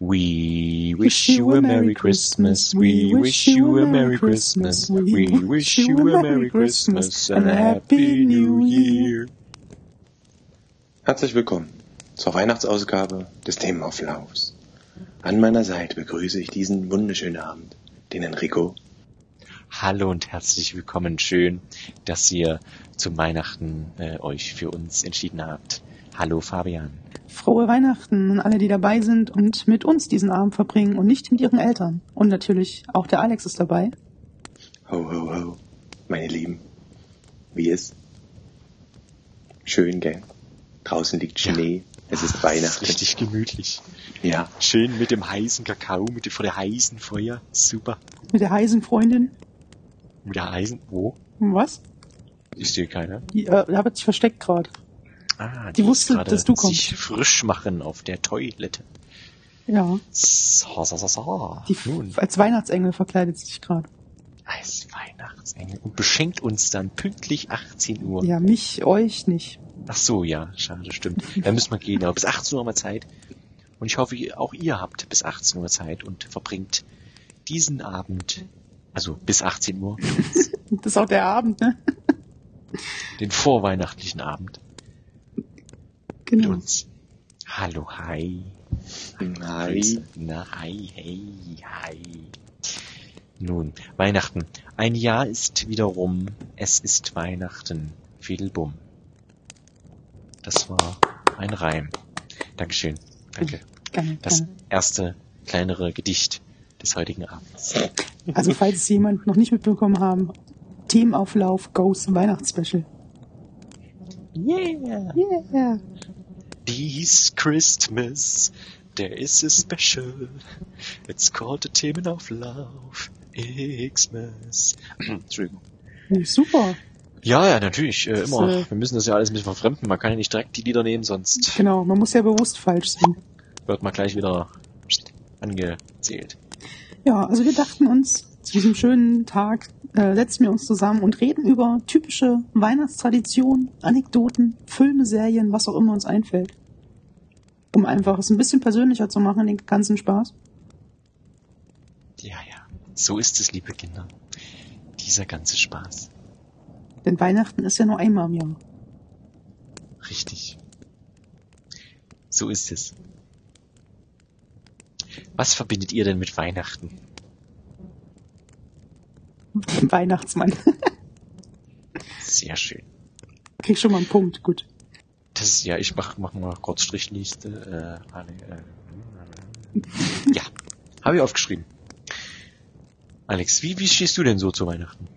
We wish you a Merry Christmas. We wish you a Merry Christmas. We wish you a Merry Christmas and a Happy New Year. Herzlich willkommen zur Weihnachtsausgabe des Themenauflaufs. An meiner Seite begrüße ich diesen wunderschönen Abend, den Enrico. Hallo und herzlich willkommen. Schön, dass ihr zum Weihnachten äh, euch für uns entschieden habt. Hallo Fabian. Frohe Weihnachten an alle, die dabei sind und mit uns diesen Abend verbringen und nicht mit ihren Eltern. Und natürlich auch der Alex ist dabei. Ho, ho, ho, meine Lieben. Wie ist? Schön, gell? Draußen liegt Schnee. Es ist Weihnachten. Richtig gemütlich. Ja, Schön mit dem heißen Kakao, mit dem, vor der heißen Feuer. Super. Mit der heißen Freundin. Mit der heißen, wo? Was? Ist hier keiner? Die, äh, da hat sich versteckt gerade. Ah, Die ist wusste, dass du kommst. sich frisch machen auf der Toilette. Ja. So, so, so, so. Die Nun, als Weihnachtsengel verkleidet sie sich gerade. als Weihnachtsengel und beschenkt uns dann pünktlich 18 Uhr. Ja, mich, euch nicht. Ach so, ja, schade, stimmt. Da müssen wir gehen, aber bis 18 Uhr haben wir Zeit. Und ich hoffe, auch ihr habt bis 18 Uhr Zeit und verbringt diesen Abend, also bis 18 Uhr, Das ist auch der Abend, ne? den vorweihnachtlichen Abend Genau. uns. Hallo, hi. hi. Na, hi, hey, hi. Nun, Weihnachten. Ein Jahr ist wiederum, es ist Weihnachten. Fidelbum. Das war ein Reim. Dankeschön. Danke. Gerne, Das gerne. erste kleinere Gedicht des heutigen Abends. Also falls es jemand noch nicht mitbekommen haben, Themenauflauf Ghost Weihnachtsspecial. Yeah! Yeah. This Christmas, there is a special. It's called the Themenauflauf. Xmas. Entschuldigung. Super. Ja, ja, natürlich, äh, immer. äh, Wir müssen das ja alles ein bisschen verfremden. Man kann ja nicht direkt die Lieder nehmen, sonst Genau, man muss ja bewusst falsch singen. wird man gleich wieder angezählt. Ja, also wir dachten uns, zu diesem schönen Tag äh, setzen wir uns zusammen und reden über typische Weihnachtstraditionen, Anekdoten, Filme, Serien, was auch immer uns einfällt. Um einfach es ein bisschen persönlicher zu machen, den ganzen Spaß. Ja, ja. So ist es, liebe Kinder. Dieser ganze Spaß. Denn Weihnachten ist ja nur einmal im Jahr. Richtig. So ist es. Was verbindet ihr denn mit Weihnachten? Weihnachtsmann. Sehr schön. Krieg schon mal einen Punkt, gut. Das ja, ich mach, mach mal kurz Strichliste. Äh, alle, äh, ja, habe ich aufgeschrieben. Alex, wie, wie stehst du denn so zu Weihnachten?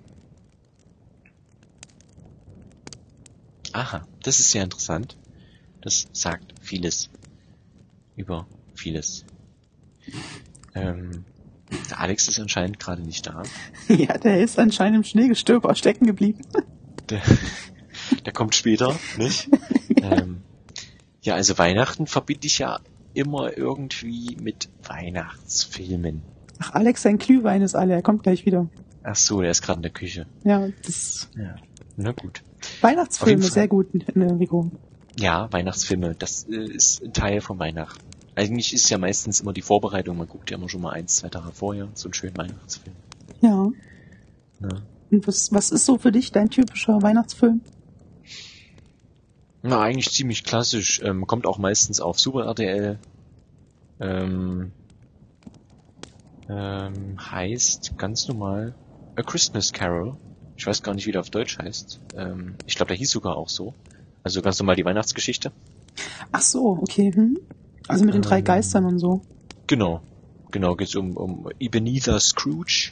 Aha, das ist sehr interessant. Das sagt vieles über vieles. Ähm, der Alex ist anscheinend gerade nicht da. ja, der ist anscheinend im Schneegestöber stecken geblieben. Der, der kommt später, nicht? ähm, ja, also Weihnachten verbinde ich ja immer irgendwie mit Weihnachtsfilmen. Ach, Alex, sein Glühwein ist alle, er kommt gleich wieder. Ach so, der ist gerade in der Küche. Ja, das Ja. Na gut. Weihnachtsfilme, sehr gut, Enrico. Ja, Weihnachtsfilme, das äh, ist ein Teil von Weihnachten. Eigentlich ist ja meistens immer die Vorbereitung, man guckt ja immer schon mal eins, zwei Tage vorher so einen schönen Weihnachtsfilm. Ja. Ne? Und was, was ist so für dich dein typischer Weihnachtsfilm? Na, eigentlich ziemlich klassisch. Ähm, kommt auch meistens auf Super RTL. Ähm, ähm, heißt ganz normal A Christmas Carol. Ich weiß gar nicht, wie der auf Deutsch heißt. Ähm, ich glaube, der hieß sogar auch so. Also ganz normal die Weihnachtsgeschichte. Ach so, okay. Hm? Also mit den drei Ähm. Geistern und so. Genau. Genau, geht's um, um Ebenezer Scrooge,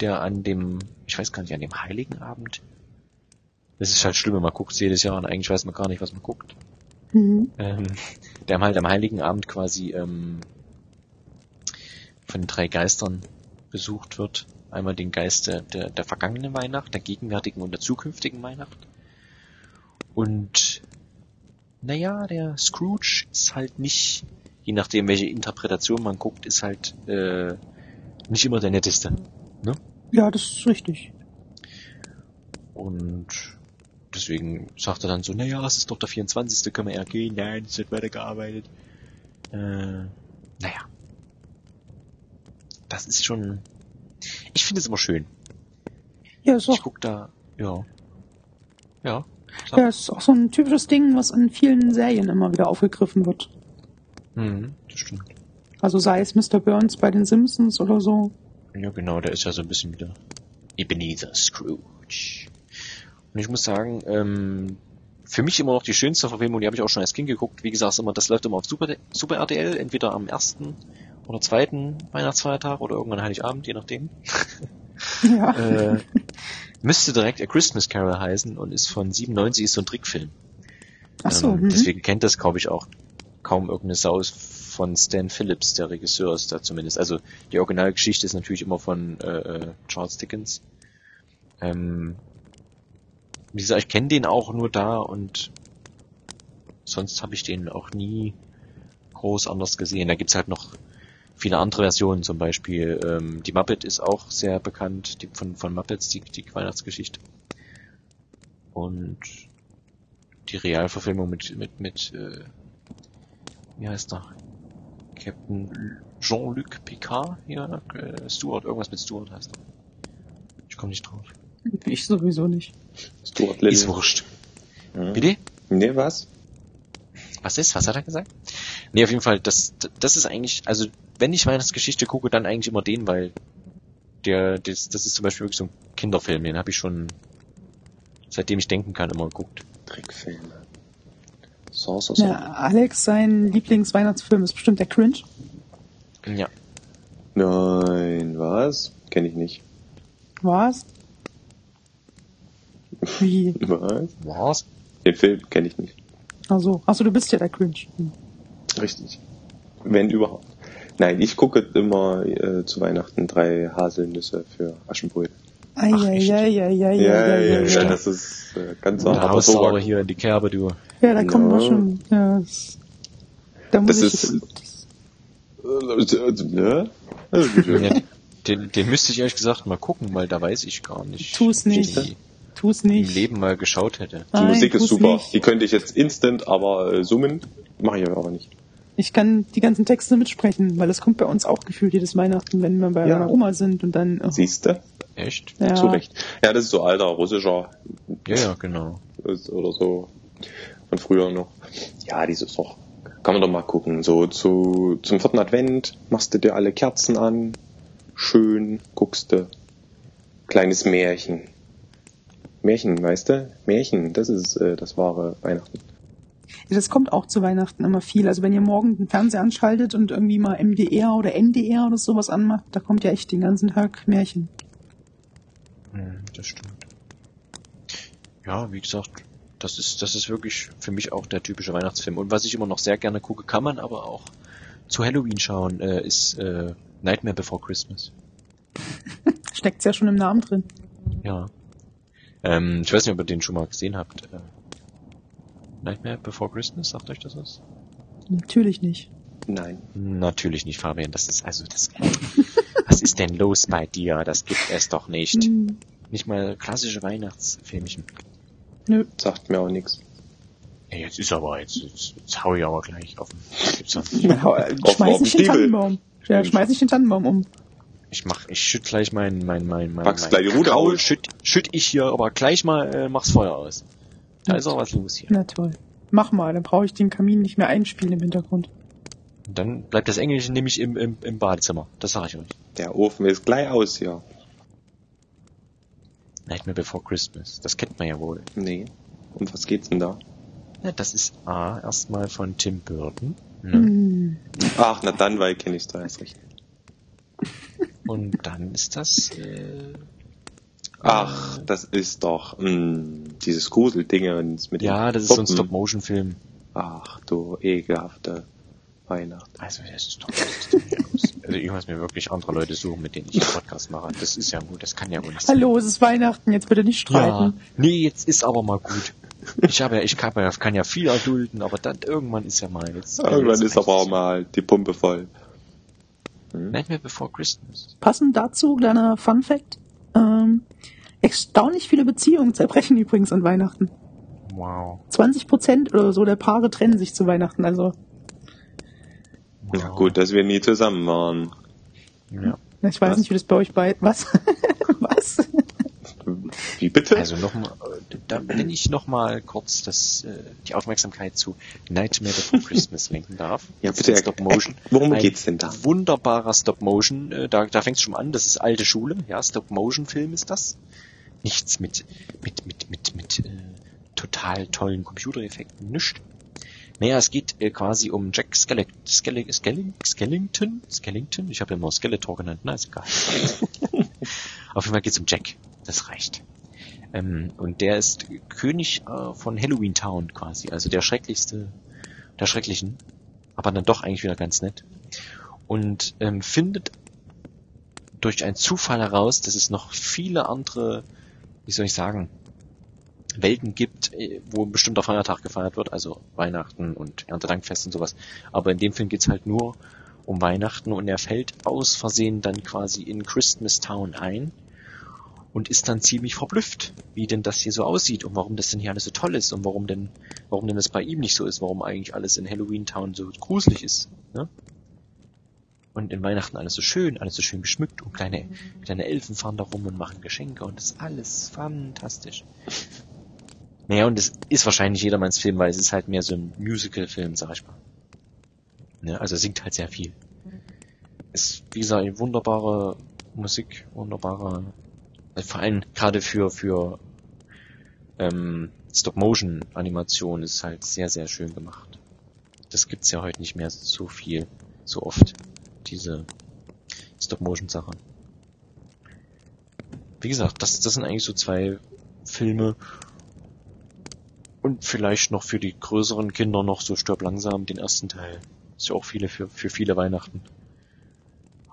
der an dem, ich weiß gar nicht, an dem Heiligen Abend. Das ist halt schlimm, man guckt jedes Jahr und eigentlich weiß man gar nicht, was man guckt. Mhm. ähm, der halt am Heiligen Abend quasi ähm, von den drei Geistern besucht wird. Einmal den Geist der, der, der vergangenen Weihnacht, der gegenwärtigen und der zukünftigen Weihnacht. Und naja, der Scrooge ist halt nicht, je nachdem welche Interpretation man guckt, ist halt äh, nicht immer der netteste. Ne? Ja, das ist richtig. Und deswegen sagt er dann so, naja, es ist doch der 24. können wir ja gehen. Nein, es wird weitergearbeitet. Äh, naja. das ist schon, ich finde es immer schön. Ja, ist Ich guck da, ja. Ja. ja, ist auch so ein typisches Ding, was in vielen Serien immer wieder aufgegriffen wird. Mhm, das stimmt. Also sei es Mr. Burns bei den Simpsons oder so. Ja, genau, der ist ja so ein bisschen wieder Ebenezer Scrooge. Und ich muss sagen, ähm, für mich immer noch die schönste Verfilmung, die habe ich auch schon als Kind geguckt. Wie gesagt, immer, das läuft immer auf Super, Super RTL, entweder am ersten oder zweiten Weihnachtsfeiertag oder irgendwann Heiligabend, je nachdem. Ja. äh, müsste direkt A Christmas Carol heißen und ist von 97, ist so ein Trickfilm. Ach so. Ähm, mhm. deswegen kennt das, glaube ich, auch kaum irgendeine Sau von Stan Phillips, der Regisseur ist da zumindest. Also die Originalgeschichte ist natürlich immer von äh, äh, Charles Dickens. Ähm, wie gesagt, ich kenne den auch nur da und sonst habe ich den auch nie groß anders gesehen. Da gibt's halt noch viele andere Versionen, zum Beispiel ähm, die Muppet ist auch sehr bekannt, die von, von Muppets, die, die Weihnachtsgeschichte. Und die Realverfilmung mit, mit, mit, äh, wie heißt er? Captain Jean-Luc Picard hier, äh, Stuart, irgendwas mit Stuart heißt er. Ich komme nicht drauf. Ich sowieso nicht. Stuart Little. Ist wurscht. Mhm. Bitte? Nee, was? Was ist? Was hat er gesagt? Nee, auf jeden Fall, das, das ist eigentlich, also, wenn ich Weihnachtsgeschichte gucke, dann eigentlich immer den, weil der, das, das ist zum Beispiel wirklich so ein Kinderfilm, den habe ich schon, seitdem ich denken kann, immer geguckt. Trickfilme. So, so, so. Ja, Alex, sein Lieblingsweihnachtsfilm ist bestimmt der Cringe. Ja. Nein, was? Kenne ich nicht. Was? Wie? Was? Was? Den Film kenne ich nicht. Also, also du bist ja der Cringe. Hm. Richtig. Wenn überhaupt. Nein, ich gucke immer äh, zu Weihnachten drei Haselnüsse für Aschenbrödel. Ach, ei, Ja, ja, ei, ja, ei, ja, ei. das ist äh, ganz harter Haussauer hier in die Kerbe, du. Ja, da kommen wir Ja. schon. Ja, das, da muss Das ich. ist- Äh, ne? Ja, den, den müsste ich ehrlich gesagt mal gucken, weil da weiß ich gar nicht. Tu's nicht. die tu's Im nicht. Leben mal geschaut hätte. Die Nein, Musik ist super. nicht. Die könnte ich jetzt instant aber äh, summen. Mache ich aber nicht. Ich kann die ganzen Texte mitsprechen, weil das kommt bei uns auch gefühlt jedes Weihnachten, wenn wir bei Ja. meiner Oma sind und dann. Oh, Siehste? Echt? ja. Zu Recht. Ja, das ist so alter russischer Ja, ja, genau. ist oder so von früher noch. Ja, dieses doch. Kann man doch mal gucken. So zu zum vierten Advent machst du dir alle Kerzen an, schön guckst du. Kleines Märchen. Märchen, weißt du? Märchen, das ist äh, das wahre Weihnachten. Ja, das kommt auch zu Weihnachten immer viel. Also wenn ihr morgen den Fernseher anschaltet und irgendwie mal MDR oder NDR oder sowas anmacht, da kommt ja echt den ganzen Tag Märchen. Hm, das stimmt. Ja, wie gesagt, das ist, das ist wirklich für mich auch der typische Weihnachtsfilm. Und was ich immer noch sehr gerne gucke, kann man aber auch zu Halloween schauen, äh, ist äh, Nightmare Before Christmas. Steckt's ja schon im Namen drin. Ja. Ähm, ich weiß nicht, ob ihr den schon mal gesehen habt. Äh, Nightmare Before Christmas, sagt euch das was? Natürlich nicht. Nein. Natürlich nicht, Fabian. Das ist also das. was ist denn los bei dir? Das gibt es doch nicht. Hm, Nicht mal klassische Weihnachtsfilmchen. nö. Sagt mir auch nichts. Ey, jetzt ist aber, jetzt, jetzt, jetzt hau ich aber gleich auf den. Gibt's äh, schmeiß nicht den. Tannenbaum. Ja, schmeiß nicht den Tannenbaum um. Ich mach, ich schütt gleich mein, mein, mein, mein, mein gleich die Rute Kakao, aus. schütt, schütt ich hier, aber gleich mal, äh, mach's Feuer aus. Da ist auch was los hier. Na toll. Mach mal, dann brauche ich den Kamin nicht mehr einspielen im Hintergrund. Und dann bleibt das Englische nämlich im, im, im Badezimmer. Das sag ich euch. Der Ofen ist gleich aus hier. Nightmare Before Christmas. Das kennt man ja wohl. Nee. Um was geht's denn da? Ja, das ist A, erstmal von Tim Burton. Ne? Hm. Ach, na dann, weil kenn ich's da erst recht. Und dann ist das, äh, Ach, das ist doch mh, dieses Gruseldingens mit ja, das ist so ein. Stop-Motion-Film. Ach, du ekelhafte Weihnacht. Also, das ist doch, ist? Also, ich muss mir wirklich andere Leute suchen, mit denen ich einen Podcast mache. Das ist ja gut, das kann ja wohl nicht sein. Hallo, es ist Weihnachten, jetzt bitte nicht Ja, streiten. nee, jetzt ist aber mal gut. Ich habe ja, ich kann ja, kann ja viel erdulden, aber dann irgendwann ist ja mal jetzt. Irgendwann ist aber auch mal die Pumpe voll. Nightmare Before Christmas. Passend dazu, kleiner Fun Fact. Ähm, erstaunlich viele Beziehungen zerbrechen übrigens an Weihnachten. Wow. 20 Prozent oder so der Paare trennen sich zu Weihnachten. Also Na gut, dass wir nie zusammen waren. Ja. Ich weiß Was? nicht, wie das bei euch bei... Was? Was? Wie bitte? Also nochmal, da wenn ich nochmal kurz das, äh, die Aufmerksamkeit zu Nightmare Before Christmas lenken darf. ja, bitte. ein Stop Motion. Äh, worum Ein geht's denn da? Wunderbarer Stop Motion. Äh, da da fängt es schon an. Das ist alte Schule. Ja, Stop Motion Film ist das. Nichts mit mit mit mit mit äh, total tollen Computereffekten. Nischt. Naja, es geht äh, quasi um Jack Skelle Skelle Skelle Skellington? Skellington? Ich habe ja immer Skeletor genannt, na ist egal. Auf jeden Fall geht's um Jack. Das reicht. Ähm, und der ist König äh, von Halloween Town quasi, also der schrecklichste der Schrecklichen, aber dann doch eigentlich wieder ganz nett. Und ähm, findet durch einen Zufall heraus, dass es noch viele andere, wie soll ich sagen, Welten gibt, äh, wo ein bestimmter Feiertag gefeiert wird, also Weihnachten und Erntedankfest und sowas. Aber in dem Film geht's halt nur um Weihnachten und er fällt aus Versehen dann quasi in Christmas Town ein und ist dann ziemlich verblüfft, wie denn das hier so aussieht und warum das denn hier alles so toll ist und warum denn, warum denn das bei ihm nicht so ist, warum eigentlich alles in Halloween Town so gruselig ist. Ne? Und in Weihnachten alles so schön, alles so schön geschmückt und kleine, kleine Elfen fahren da rum und machen Geschenke und das ist alles fantastisch. Naja, und es ist wahrscheinlich jedermanns Film, weil es ist halt mehr so ein Musical-Film, sag ich mal. Ne? Also singt halt sehr viel. Ist, wie gesagt, wunderbare Musik, wunderbare, vor allem gerade für, für ähm, Stop-Motion-Animation ist halt sehr, sehr schön gemacht. Das gibt's ja heute nicht mehr so viel, so oft, diese Stop-Motion-Sache. Wie gesagt, das, das sind eigentlich so zwei Filme, und vielleicht noch für die größeren Kinder noch so Stirb langsam, den ersten Teil. Ist ja auch viele für, für viele Weihnachten.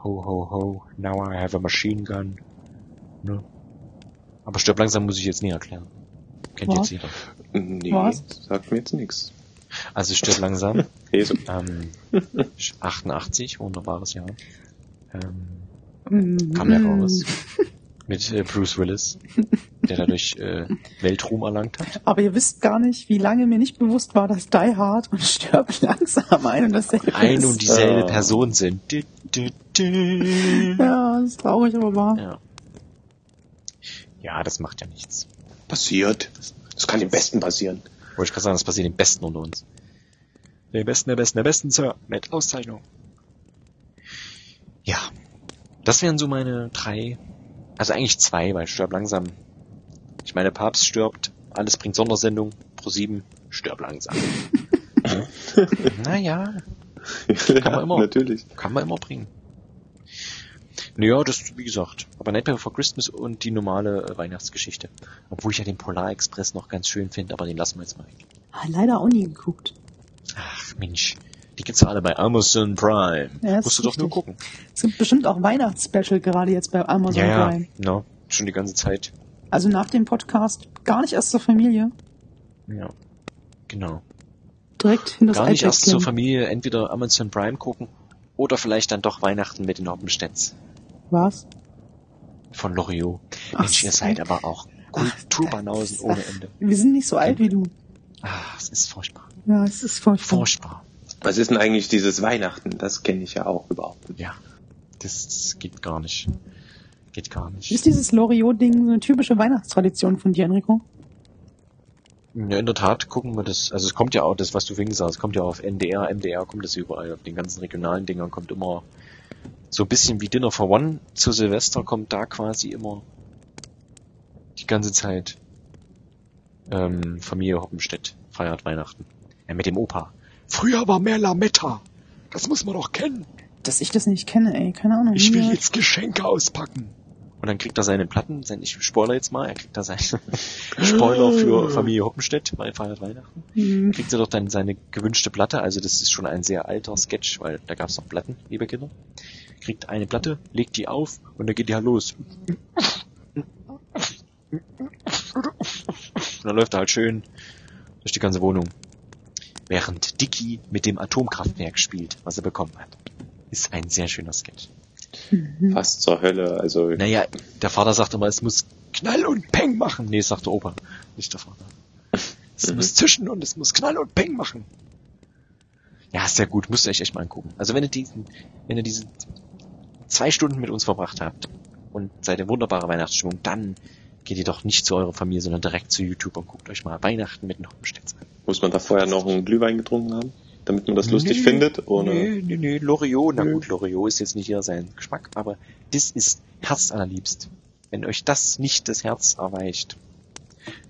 Ho, ho, ho, now I have a machine gun. Ne? Aber Stirb langsam muss ich jetzt nie erklären. Kennt Was? jetzt jeder. Nee, Was? sagt mir jetzt nichts. Also Stirb langsam, ähm, 88, wunderbares Jahr. Ähm, Mm, kam ja raus. Mit äh, Bruce Willis, der dadurch äh, Weltruhm erlangt hat. Aber ihr wisst gar nicht, wie lange mir nicht bewusst war, dass Die Hard und Stirb langsam ein und dasselbe Ein ist. und dieselbe Ah. Person sind. Du, du, du. Ja, das ist traurig, aber wahr. Ja. Ja, das macht ja nichts. Passiert. Das kann dem Besten passieren. Wollte ich gerade sagen, das passiert den Besten unter uns. Der Besten, der Besten, der Besten, Sir. Mit Auszeichnung. Ja. Das wären so meine drei, also eigentlich zwei, weil Stirb langsam. Ich meine, Papst stirbt, alles bringt Sondersendung, pro sieben, stirb langsam. Ja. naja, Kann man immer. Natürlich. kann man immer bringen. Naja, das, wie gesagt, aber Nightmare Before Christmas und die normale äh, Weihnachtsgeschichte. Obwohl ich ja den Polar Express noch ganz schön finde, aber den lassen wir jetzt mal weg. Ah, leider auch nie geguckt. Ach Mensch, die gibt's ja alle bei Amazon Prime. Ja, Musst du doch nur richtig. gucken. Es gibt bestimmt auch Weihnachtsspecial gerade jetzt bei Amazon Ja, ja, Prime. no, schon die ganze Zeit. Also nach dem Podcast gar nicht erst zur Familie, Ja, genau. direkt hin das Gar nicht erst zur. Familie entweder Amazon Prime gucken oder vielleicht dann doch Weihnachten mit den Hoppenstedts Was? von Loriot. Ach, Mensch, ihr seid aber auch Kulturbanausen Ach, ohne Ende. Wir sind nicht so alt wie du. Ah, es ist furchtbar. Ja, es ist furchtbar. Furchtbar. Was ist denn eigentlich dieses Weihnachten? Das kenne ich ja auch überhaupt nicht. Ja, das, das geht gar nicht. Geht gar nicht. Ist dieses Loriot-Ding so eine typische Weihnachtstradition von dir, Enrico? Ja, in der Tat gucken wir das. Also es kommt ja auch, das was du vorhin gesagt hast, es kommt ja auf NDR, MDR, kommt das überall. Auf den ganzen regionalen Dingern kommt immer so ein bisschen wie Dinner for One zu Silvester kommt da quasi immer die ganze Zeit ähm, Familie Hoppenstedt feiert Weihnachten. Ja, mit dem Opa. Früher war mehr Lametta. Das muss man doch kennen. Dass ich das nicht kenne, ey, keine Ahnung. Ich will jetzt Geschenke auspacken. Und dann kriegt er seine Platten, sein, ich spoiler jetzt mal, er kriegt da seine Spoiler für Familie Hoppenstedt, weil feiert Weihnachten. Hm, Kriegt er doch dann seine gewünschte Platte, also das ist schon ein sehr alter Sketch, weil da gab es noch Platten, liebe Kinder. Kriegt eine Platte, legt die auf und dann geht die halt los. Und dann läuft er halt schön durch die ganze Wohnung. Während Dicky mit dem Atomkraftwerk spielt, was er bekommen hat. Ist ein sehr schöner Sketch. Mhm. Fast zur Hölle. Also Naja, der Vater sagt immer, es muss Knall und Peng machen. Nee, sagt der Opa, nicht der Vater. Es Mhm. muss zischen und es muss Knall und Peng machen. Ja, ist sehr gut, müsst ihr euch echt mal angucken. Also wenn ihr diesen, wenn ihr diese zwei Stunden mit uns verbracht habt und seid in wunderbarer Weihnachtsstimmung, dann geht ihr doch nicht zu eurer Familie, sondern direkt zu YouTube und guckt euch mal Weihnachten mit Hoppenstedt an. Muss man da vorher noch einen Glühwein getrunken haben, damit man das lustig Nö, findet? Oder? Nö, nö, nö, Loriot, na Nö. gut, Loriot ist jetzt nicht eher sein Geschmack, aber das ist herzallerliebst. Wenn euch das nicht das Herz erweicht,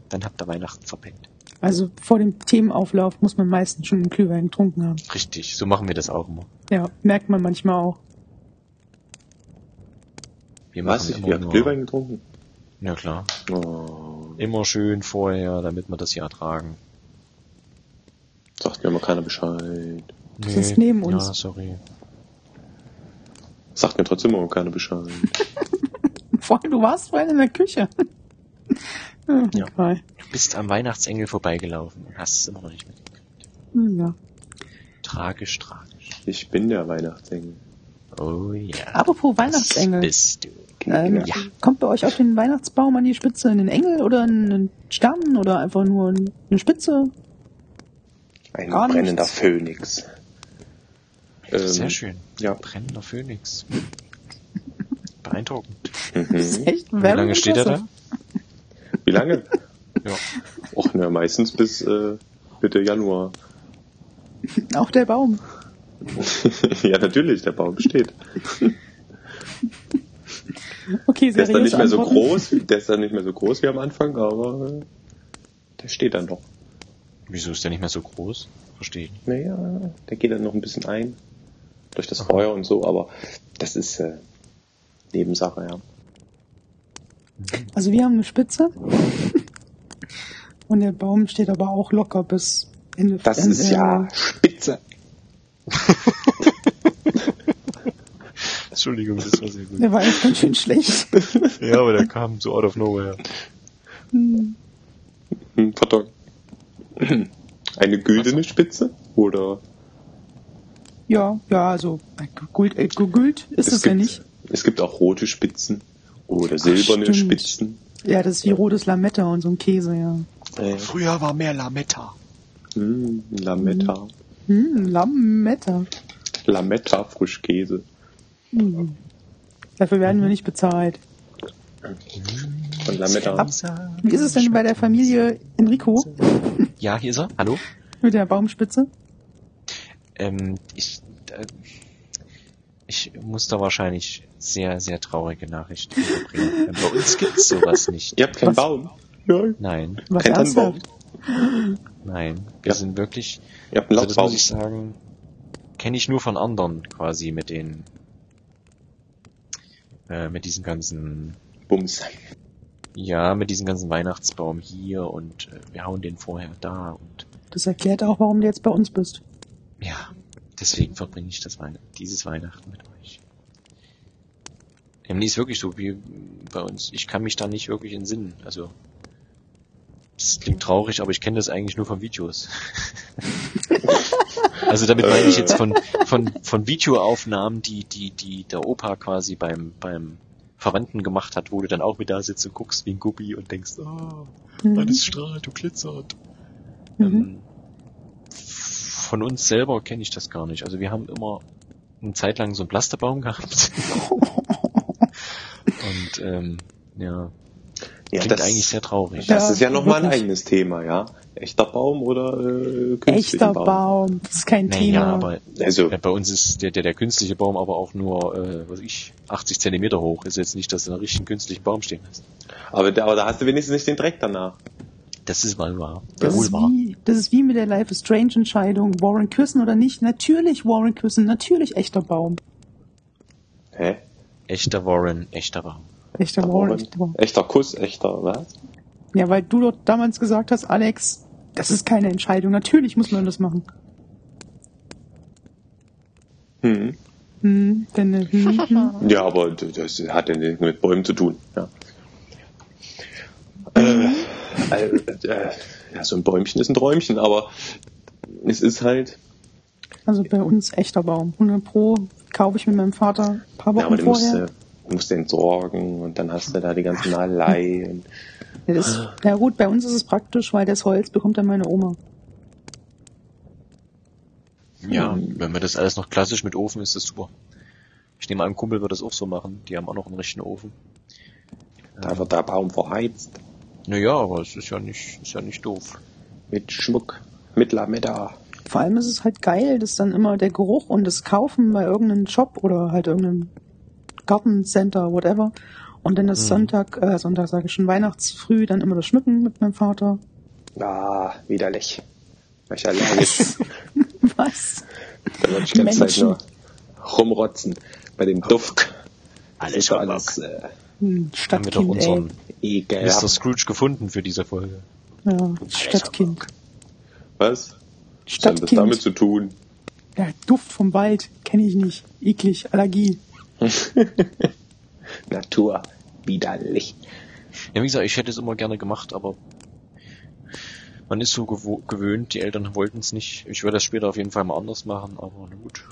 dann habt ihr Weihnachten verpennt. Also vor dem Themenauflauf muss man meistens schon einen Glühwein getrunken haben. Richtig, so machen wir das auch immer. Ja, merkt man manchmal auch. Wir Was? machen Ich immer habe nur, Glühwein getrunken? Ja klar. Oh, Immer schön vorher, damit wir das hier ertragen. Sagt mir immer keiner Bescheid. Du sitzt neben uns. Ja, sorry. Sagt mir trotzdem immer keiner Bescheid. Vor allem, du warst vorhin in der Küche. ja, Ja. egal. Du bist am Weihnachtsengel vorbeigelaufen und hast es immer noch nicht mitgekriegt. Ja. Tragisch, tragisch. Ich bin der Weihnachtsengel. Oh ja. Apropos Das Weihnachtsengel. bist du. Ähm, Ja. Kommt bei euch auf den Weihnachtsbaum an die Spitze ein Engel oder ein Stern oder einfach nur eine Spitze? Ein Gar nichts. brennender Phönix. Ähm, Sehr schön. Ja. Brennender Phönix. Beeindruckend. Das Mhm. ist echt Wie lange steht er da? Wie lange? Ja. Och, na, meistens bis äh, Mitte Januar. Auch der Baum. ja, natürlich, der Baum steht. Okay, Der ist dann nicht mehr so groß, der ist dann nicht mehr so groß wie am Anfang, aber äh, der steht dann noch. Wieso ist der nicht mehr so groß? Verstehe ich nicht. Naja, der geht dann noch ein bisschen ein. Durch das Feuer und so, aber das ist äh, Nebensache, ja. Also wir haben eine Spitze. Und der Baum steht aber auch locker bis Ende Das Ende- ist ja spitze. Entschuldigung, das war sehr gut. Der war echt ganz schön schlecht. Ja, aber der kam so out of nowhere. Hm. Hm, pardon. Eine güldene Spitze? Oder Ja, ja, also gegült, äh, gegült ist es, ja gibt, nicht. es gibt auch rote Spitzen oder silberne stimmt. Spitzen. Ja, das ist wie rotes Lametta und so ein Käse, ja. Äh, Früher war mehr Lametta. hm, Lametta. Hm, Lametta. Lametta Frischkäse. Hm. Dafür werden wir nicht bezahlt. Von Lametta. Wie ist es denn bei der Familie Enrico Ja, hier ist er. Hallo? mit der Baumspitze? Ähm, ich, äh, ich muss da wahrscheinlich sehr, sehr traurige Nachrichten überbringen. Bei uns gibt's sowas nicht. Ihr habt keinen Was? Baum? Ja. Nein, Was Kein Tannenbaum. nein. Wir Ja. sind wirklich, Ihr habt einen also das muss ich sagen, kenne ich nur von anderen quasi mit den, äh, mit diesen ganzen, Bums. Ja, mit diesem ganzen Weihnachtsbaum hier und äh, wir hauen den vorher da und Das erklärt auch, warum du jetzt bei uns bist. ja, deswegen verbringe ich das Weihn dieses Weihnachten mit euch. Emily ist wirklich so wie bei uns. Ich kann mich da nicht wirklich entsinnen. Also, das klingt traurig, aber ich kenne das eigentlich nur von Videos. also damit meine ich jetzt von, von, von Videoaufnahmen, die, die, die der Opa quasi beim, beim Verwandten gemacht hat, wo du dann auch mit da sitzt und guckst wie ein Guppi und denkst, oh, Mhm. alles strahlt und glitzert. Mhm. Ähm, von uns selber kenne ich das gar nicht. Also wir haben immer eine Zeit lang so einen Plasterbaum gehabt. Und ähm, ja, Ja, klingt das, eigentlich sehr traurig. Ja, das ist ja nochmal ein eigenes Thema, ja. Echter Baum oder äh, künstlicher Echter Baum. Das ist kein Naja, Thema. aber Also, bei uns ist der, der, der künstliche Baum aber auch nur, äh, was ich, 80 Zentimeter hoch. Ist jetzt nicht, dass du einen richtigen künstlichen Baum stehen hast. aber, da, aber da hast du wenigstens nicht den Dreck danach. Das ist mal wahr. Das Wohl ist, wahr. wie, das ist wie mit der Life is Strange Entscheidung. Warren küssen oder nicht? Natürlich Warren küssen. Natürlich echter Baum. Hä? Echter Warren, echter Baum. Echter Aber ein- echter Baum. Echter Kuss, echter, was? Ja, weil du dort damals gesagt hast, Alex, das ist keine Entscheidung. Natürlich muss man das machen. Hm. Hm, denn, hm, hm. Ja, aber das hat ja nichts mit Bäumen zu tun. Ja. Äh, äh, äh, ja, so ein Bäumchen ist ein Träumchen, aber es ist halt, Also bei uns echter Baum. 100 Pro kaufe ich mit meinem Vater ein paar ja, Wochen aber du musst, vorher. du musst den sorgen und dann hast du da die ganze Malei. Und, Ja, das, ja gut, bei uns ist es praktisch, weil das Holz bekommt dann meine Oma. Ja, wenn wir das alles noch klassisch mit Ofen ist, das super. Ich nehme an, ein Kumpel wird das auch so machen. Die haben auch noch einen richtigen Ofen. Da wird der Baum verheizt. Naja, aber es ist ja nicht, ist ja nicht doof. Mit Schmuck. Mit Lametta. Vor allem ist es halt geil, dass dann immer der Geruch und das Kaufen bei irgendeinem Shop oder halt irgendeinem Gartencenter, whatever. Und dann das Mhm. Sonntag, äh, Sonntag sage ich schon, Weihnachtsfrüh, dann immer das Schmücken mit meinem Vater. Ah, widerlich. Ich allergisch. Was? da würde ich ganz Zeit Menschen. nur rumrotzen. Bei dem Duft. Alles ist schon alles äh, Hm, Haben wir doch Stadtkind, unseren ey. Mr. Scrooge gefunden für diese Folge. Ja, Stadtkind. Was? Was hat das damit Stadtkind. zu tun? Ja, Duft vom Wald, kenne ich nicht. Eklig, Allergie. Natur. Widerlich. Ja, wie gesagt, ich hätte es immer gerne gemacht, aber man ist so gewöhnt, die Eltern wollten es nicht. Ich werde das später auf jeden Fall mal anders machen, aber na gut.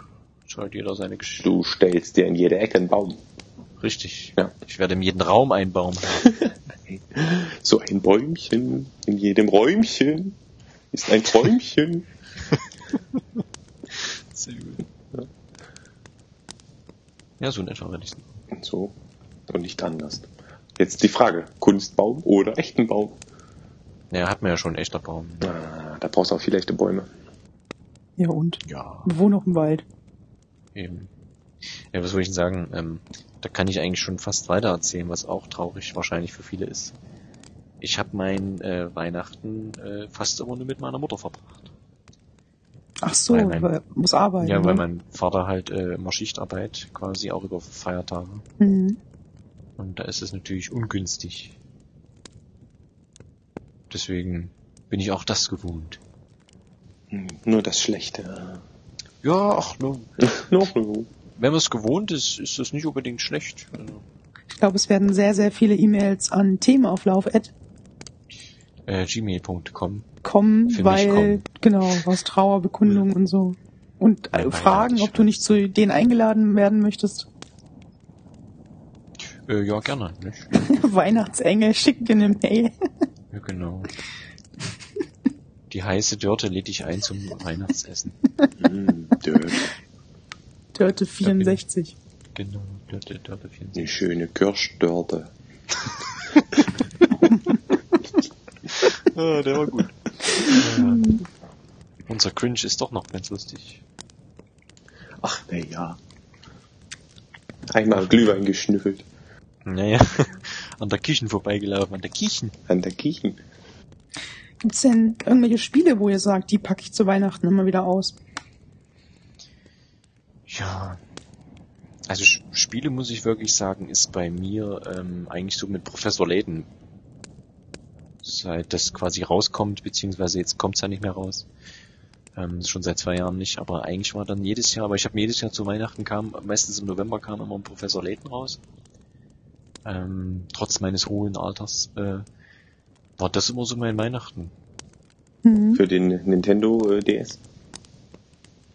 Ist halt jeder seine Geschichte. Du stellst dir in jede Ecke einen Baum. Richtig. Ja. Ich werde in jeden Raum einen Baum. So ein Bäumchen. In jedem Räumchen ist ein Träumchen. Sehr gut. Ja, so in etwa werde ich so. Und nicht anders. Jetzt die Frage. Kunstbaum oder echten Baum? Naja, hat man ja schon ein echter Baum. Ah, da brauchst du auch viele echte Bäume. Ja und? Ja, Wir wohnen auch im Wald. eben. Ja, was soll ich denn sagen? Ähm, da kann ich eigentlich schon fast weiter erzählen, was auch traurig wahrscheinlich für viele ist. Ich habe mein äh, Weihnachten äh, fast immer nur mit meiner Mutter verbracht. Ach so, Weil mein- weil, muss arbeiten. Ja, weil ne? mein Vater halt äh, immer Schichtarbeit quasi auch über Feiertage. Mhm. Und da ist es natürlich ungünstig. Deswegen bin ich auch das gewohnt. Hm, Nur das Schlechte. Ja, ach, no. Noch no. wenn man es gewohnt ist, ist das nicht unbedingt schlecht. Also, Ich glaube, es werden sehr, sehr viele E-Mails an Themenauflauf.com äh, gmail.com. kommen, weil, kommen. genau, aus Trauerbekundungen und so. Und äh, fragen, ob du nicht zu denen eingeladen werden möchtest. Äh, ja, gerne. Nicht? Weihnachtsengel, schick dir eine Mail. Ja, genau. Die heiße Dörte lädt dich ein zum Weihnachtsessen. Hm, Dörte. Dörte 64. Genau, Dörte, Dörte 24. Eine schöne Kirschdörte. Ah, der war gut. ja. Unser Cringe ist doch noch ganz lustig. Ach, na ja. Einmal Glühwein geschnüffelt. Naja, an der Küchen vorbeigelaufen, an der Küchen. An der Kiechen. Gibt's denn irgendwelche Spiele, wo ihr sagt, die packe ich zu Weihnachten immer wieder aus? Ja. Also Spiele muss ich wirklich sagen, ist bei mir ähm, eigentlich so mit Professor Layton. Seit das quasi rauskommt, beziehungsweise jetzt kommt's ja nicht mehr raus. Ähm, schon seit zwei Jahren nicht, aber eigentlich war dann jedes Jahr, aber ich habe jedes Jahr zu Weihnachten kam, meistens im November kam immer ein Professor Layton raus. Ähm, trotz meines hohen Alters äh, war das immer so mein Weihnachten. Mhm. Für den Nintendo äh, DS.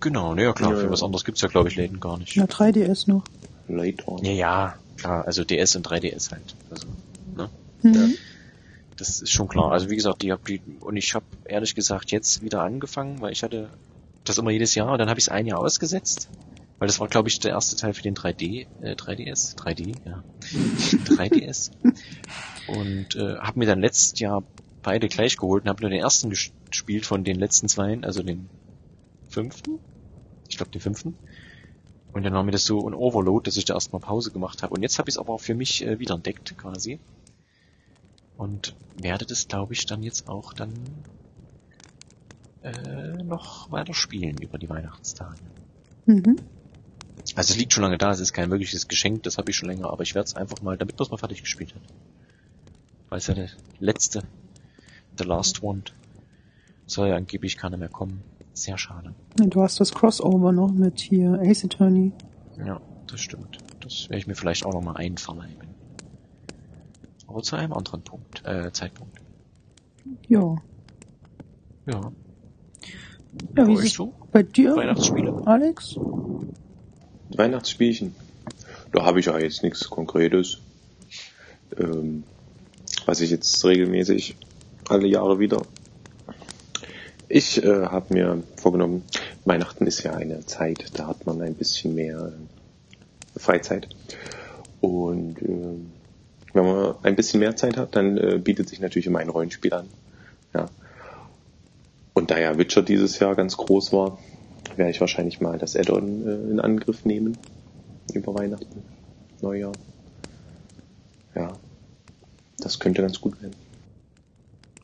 Genau, naja klar, Ja, für ja. was anderes gibt's ja glaube ich Layton gar nicht. Ja, 3DS noch. Later. Ja, ja, klar, also DS und 3DS halt. Also, ne? Mhm. Das ist schon klar. Also wie gesagt, die die und ich habe ehrlich gesagt jetzt wieder angefangen, weil ich hatte das immer jedes Jahr und dann habe ich es ein Jahr ausgesetzt, weil das war glaube ich der erste Teil für den 3D, äh, 3DS, 3D, ja, 3DS und äh, habe mir dann letztes Jahr beide gleich geholt und habe nur den ersten ges- gespielt von den letzten zweien, also den fünften, ich glaube den fünften. Und dann war mir das so ein Overload, dass ich da erstmal Pause gemacht habe. Und jetzt habe ich es aber für mich äh, wieder entdeckt quasi. Und werde das, glaube ich, dann jetzt auch dann äh, noch weiter spielen über die Weihnachtstage. Mhm. Also es liegt schon lange da, es ist kein wirkliches Geschenk, das habe ich schon länger, aber ich werde es einfach mal, damit man es mal fertig gespielt hat. Weil es ja der letzte, the last one, soll ja angeblich keiner mehr kommen. Sehr schade. Du hast das Crossover noch mit hier Ace Attorney. Ja, das stimmt. Das werde ich mir vielleicht auch nochmal einverleiben. Aber zu einem anderen Punkt, äh, Zeitpunkt. Ja. Ja. Ja, wie ist es so? bei dir, Weihnachtsspiele? Alex? Weihnachtsspielchen. Da habe ich ja jetzt nichts Konkretes. Ähm, was ich jetzt regelmäßig alle Jahre wieder. Ich äh, habe mir vorgenommen, Weihnachten ist ja eine Zeit, da hat man ein bisschen mehr äh, Freizeit. Und äh, wenn man ein bisschen mehr Zeit hat, dann äh, bietet sich natürlich immer ein Rollenspiel an. Ja. Und da ja Witcher dieses Jahr ganz groß war, werde ich wahrscheinlich mal das Add-on äh, in Angriff nehmen. Über Weihnachten, Neujahr. Ja. Das könnte ganz gut werden.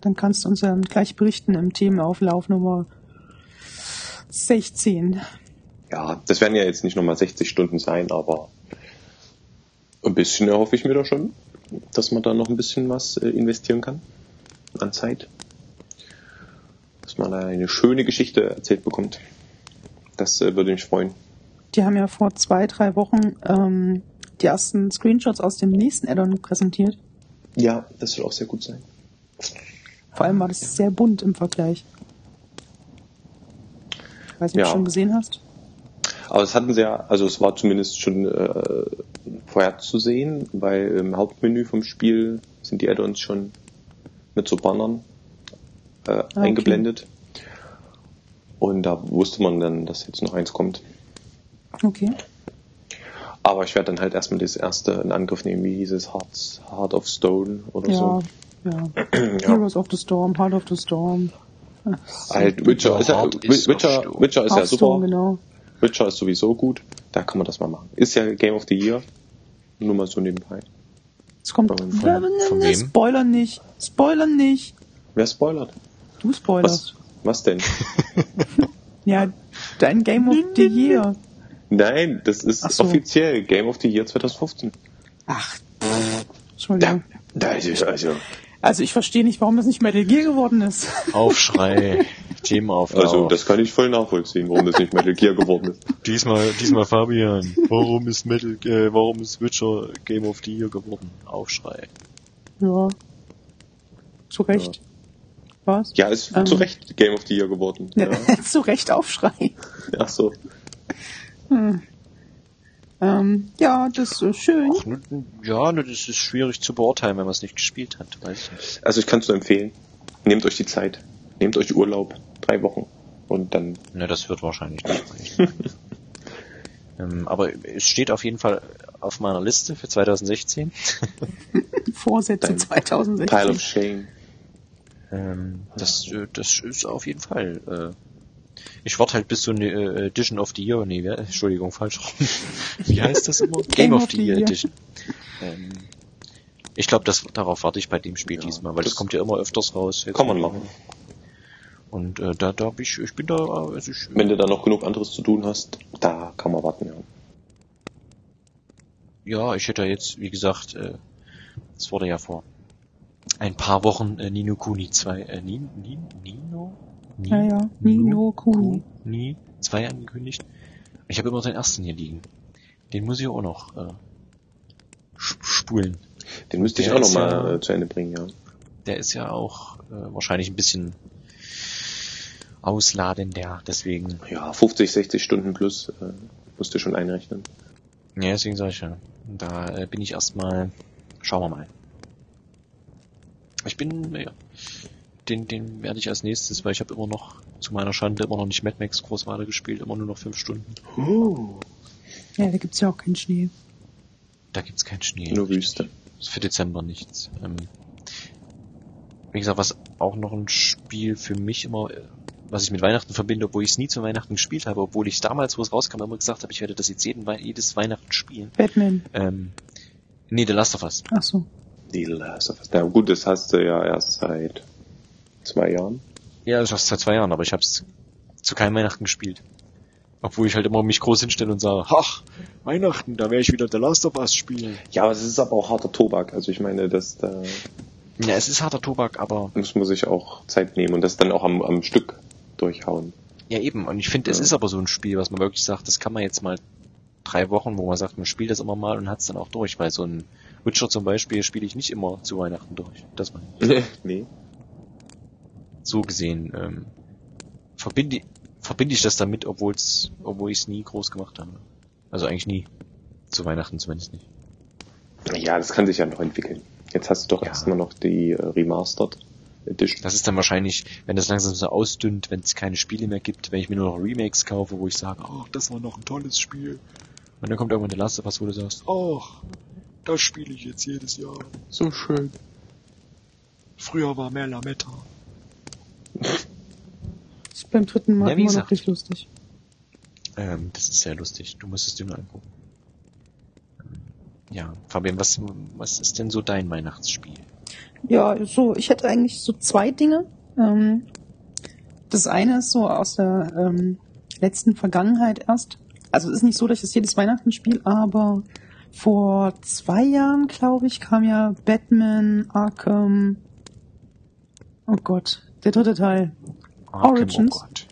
Dann kannst du uns ja gleich berichten im Themenauflauf Nummer 16. Ja, das werden ja jetzt nicht nochmal 60 Stunden sein, aber ein bisschen erhoffe ich mir da schon, dass man da noch ein bisschen was äh, investieren kann an Zeit. Dass man da eine schöne Geschichte erzählt bekommt. Das äh, würde mich freuen. Die haben ja vor zwei, drei Wochen ähm, die ersten Screenshots aus dem nächsten Addon präsentiert. Ja, das soll auch sehr gut sein. Vor allem war das sehr bunt im Vergleich. Ich weiß nicht, ob Ja. du schon gesehen hast. Aber es hatten sie ja, also es war zumindest schon äh, vorherzusehen, weil im Hauptmenü vom Spiel sind die Add-ons schon mit so Bannern äh, okay. eingeblendet. Und da wusste man dann, dass jetzt noch eins kommt. Okay. Aber ich werde dann halt erstmal das erste in Angriff nehmen, wie hieß es, Heart, Heart of Stone oder Ja, so. ja. Ja. Heroes of the Storm, Heart of the Storm. Halt, Witcher ist ja, Witcher, Stone. Witcher ist ja super. genau. Witcher ist sowieso gut. Da kann man das mal machen. Ist ja Game of the Year. Nur mal so nebenbei. Es kommt. Von- von wem? Spoilern nicht. Spoilern nicht. Wer spoilert? Du spoilerst. Was, was denn? Ja, dein Game of the Year. Nein, das ist so. offiziell Game of the Year 2015. Ach. Entschuldigung. da ist es also. Also ich verstehe nicht, warum das nicht Metal Gear geworden ist. Aufschrei, Themenauflauf. Also, das kann ich voll nachvollziehen, warum das nicht Metal Gear geworden ist. diesmal, diesmal Fabian. Warum ist Metal, äh, warum ist Witcher Game of the Year geworden? Aufschrei. Ja. Zu Recht. Was? Ja, ist Ähm. zu Recht Game of the Year geworden. Ja. Zu Recht Aufschrei. Ach so. Ähm, ja, das ist schön. Ach, nun, ja, nur das ist schwierig zu beurteilen, wenn man es nicht gespielt hat, weiß ich nicht. Also, ich kann es nur empfehlen. Nehmt euch die Zeit. Nehmt euch Urlaub. Drei Wochen. Und dann, Ne, das wird wahrscheinlich nicht ähm, aber es steht auf jeden Fall auf meiner Liste für 2016. Vorsätze Dein 2016. Pile of Shame. Ähm, das, äh, das ist auf jeden Fall. Äh, ich warte halt bis so eine äh, Edition of the Year. Nee, Entschuldigung, falsch rum. Wie heißt das immer? Game of the Year Edition. Ähm, ich glaube, darauf warte ich bei dem Spiel Ja, diesmal, weil das, das kommt ja immer öfters raus. Jetzt Kann man machen. Und äh, da, da hab ich, ich bin da, also ich, Wenn du da noch genug anderes zu tun hast, da kann man warten, ja. ja, ich hätte ja jetzt, wie gesagt, äh, es wurde ja vor ein paar Wochen äh, Nino Kuni 2, äh, Nin, Nin, Nino? Ni- Ja, ja, Nino Kuni. Kuni 2 angekündigt. Ich habe immer den ersten hier liegen. Den muss ich auch noch äh, sp- spulen. Den müsste ich auch noch ist mal ja- äh, zu Ende bringen, ja. Der ist ja auch äh, wahrscheinlich ein bisschen ausladender, deswegen. Ja, 50, 60 Stunden plus äh, musst du schon einrechnen. Ja, deswegen sage ich ja. Da äh, bin ich erstmal. Schauen wir mal. Ich bin, ja, den, den werde ich als nächstes, weil ich habe immer noch, zu meiner Schande, immer noch nicht Mad Max groß weiter gespielt, immer nur noch fünf Stunden. Ja, da gibt's ja auch keinen Schnee. Da gibt's keinen Schnee. Nur Wüste. Ist für Dezember nichts. Ähm, wie gesagt, was auch noch ein Spiel für mich immer, äh, was ich mit Weihnachten verbinde, obwohl ich es nie zu Weihnachten gespielt habe, obwohl ich damals, wo es rauskam, immer gesagt habe, ich werde das jetzt jeden, Wei- jedes Weihnachten spielen. Batman. Ähm, nee, The Last of Us. Ach so. Die Last of Us. Na gut, das hast du ja erst seit zwei Jahren. Ja, ich hab's seit zwei Jahren, aber ich hab's zu keinem Weihnachten gespielt. Obwohl ich halt immer mich groß hinstelle und sage, ach, Weihnachten, da werde ich wieder The Last of Us spielen. Ja, aber es ist aber auch harter Tobak. Also ich meine, das da Ja, es ist harter Tobak, aber muss man sich auch Zeit nehmen und das dann auch am, am Stück durchhauen. ja eben. Und ich finde, es Ja. ist aber so ein Spiel, was man wirklich sagt, das kann man jetzt mal drei Wochen, wo man sagt, man spielt das immer mal und hat's dann auch durch, weil so ein Witcher zum Beispiel spiele ich nicht immer zu Weihnachten durch. Das meine ich. nee. So gesehen ähm, verbinde, verbinde ich das damit, obwohl's, obwohl ich es nie groß gemacht habe. Also eigentlich nie. Zu Weihnachten zumindest nicht. Ja, das kann sich ja noch entwickeln. Jetzt hast du doch Ja. erstmal noch die äh, Remastered Edition. Das ist dann wahrscheinlich, wenn das langsam so ausdünnt, wenn es keine Spiele mehr gibt, wenn ich mir nur noch Remakes kaufe, wo ich sage, oh, das war noch ein tolles Spiel. Und dann kommt irgendwann der Last of Us, wo du sagst, ach, das spiele ich jetzt jedes Jahr. So schön. Früher war mehr Lametta. Das ist beim dritten Mal Ja, wie immer noch gesagt. nicht lustig. Ähm, das ist sehr lustig. Du musst es dir nur angucken. Ja, Fabian, was, was ist denn so dein Weihnachtsspiel? Ja, so, ich hätte eigentlich so zwei Dinge. Ähm, das eine ist so aus der ähm, letzten Vergangenheit erst. Also es ist nicht so, dass ich das jedes Weihnachten spiele, aber vor zwei Jahren, glaube ich, kam ja Batman Arkham. Oh Gott, der dritte Teil Arkham, Origins. Oh Gott.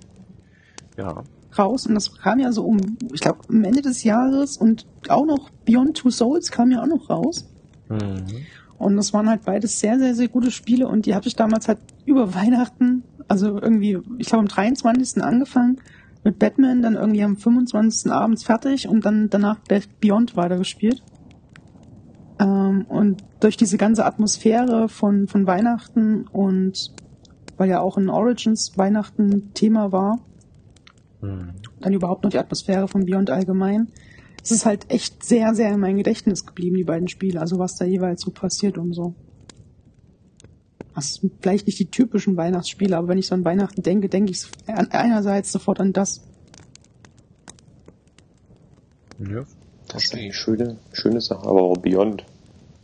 Ja. raus und das kam ja so um, ich glaube, am Ende des Jahres und auch noch Beyond Two Souls kam ja auch noch raus. Mhm. Und das waren halt beides sehr, sehr, sehr gute Spiele und die habe ich damals halt über Weihnachten, also irgendwie, ich glaube am 23. angefangen mit Batman, dann irgendwie am 25. abends fertig und dann danach Beyond weitergespielt. Ähm, und durch diese ganze Atmosphäre von, von Weihnachten und weil ja auch in Origins Weihnachten Thema war, Mhm. dann überhaupt noch die Atmosphäre von Beyond allgemein. Es ist halt echt sehr, sehr in mein Gedächtnis geblieben, die beiden Spiele, also was da jeweils so passiert und so. Das sind vielleicht nicht die typischen Weihnachtsspiele, aber wenn ich so an Weihnachten denke, denke ich an- einerseits sofort an das. Ja, Das ist eine schöne, schöne Sache. Aber auch Beyond.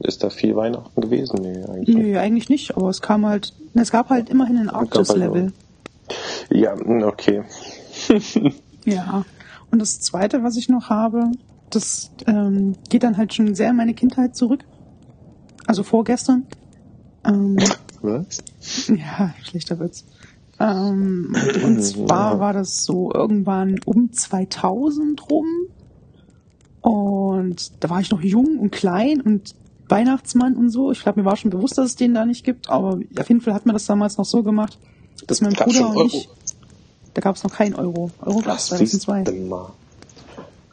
Ist da viel Weihnachten gewesen? Nee, eigentlich Nee, eigentlich nicht, aber es kam halt, es gab halt immerhin ein halt Arktis-Level. Ja, okay. Ja. Und das zweite, was ich noch habe, das ähm, geht dann halt schon sehr in meine Kindheit zurück. Also vorgestern. Ähm, Was? Ja, schlechter Witz. Ähm, und zwar war das so irgendwann um 2000 rum. Und da war ich noch jung und klein und Weihnachtsmann und so. Ich glaube, mir war schon bewusst, dass es den da nicht gibt. Aber auf jeden Fall hat man das damals noch so gemacht, dass mein Bruder und ich... Da gab es noch kein Euro. Euro gab es Was siehst 2002. du denn mal?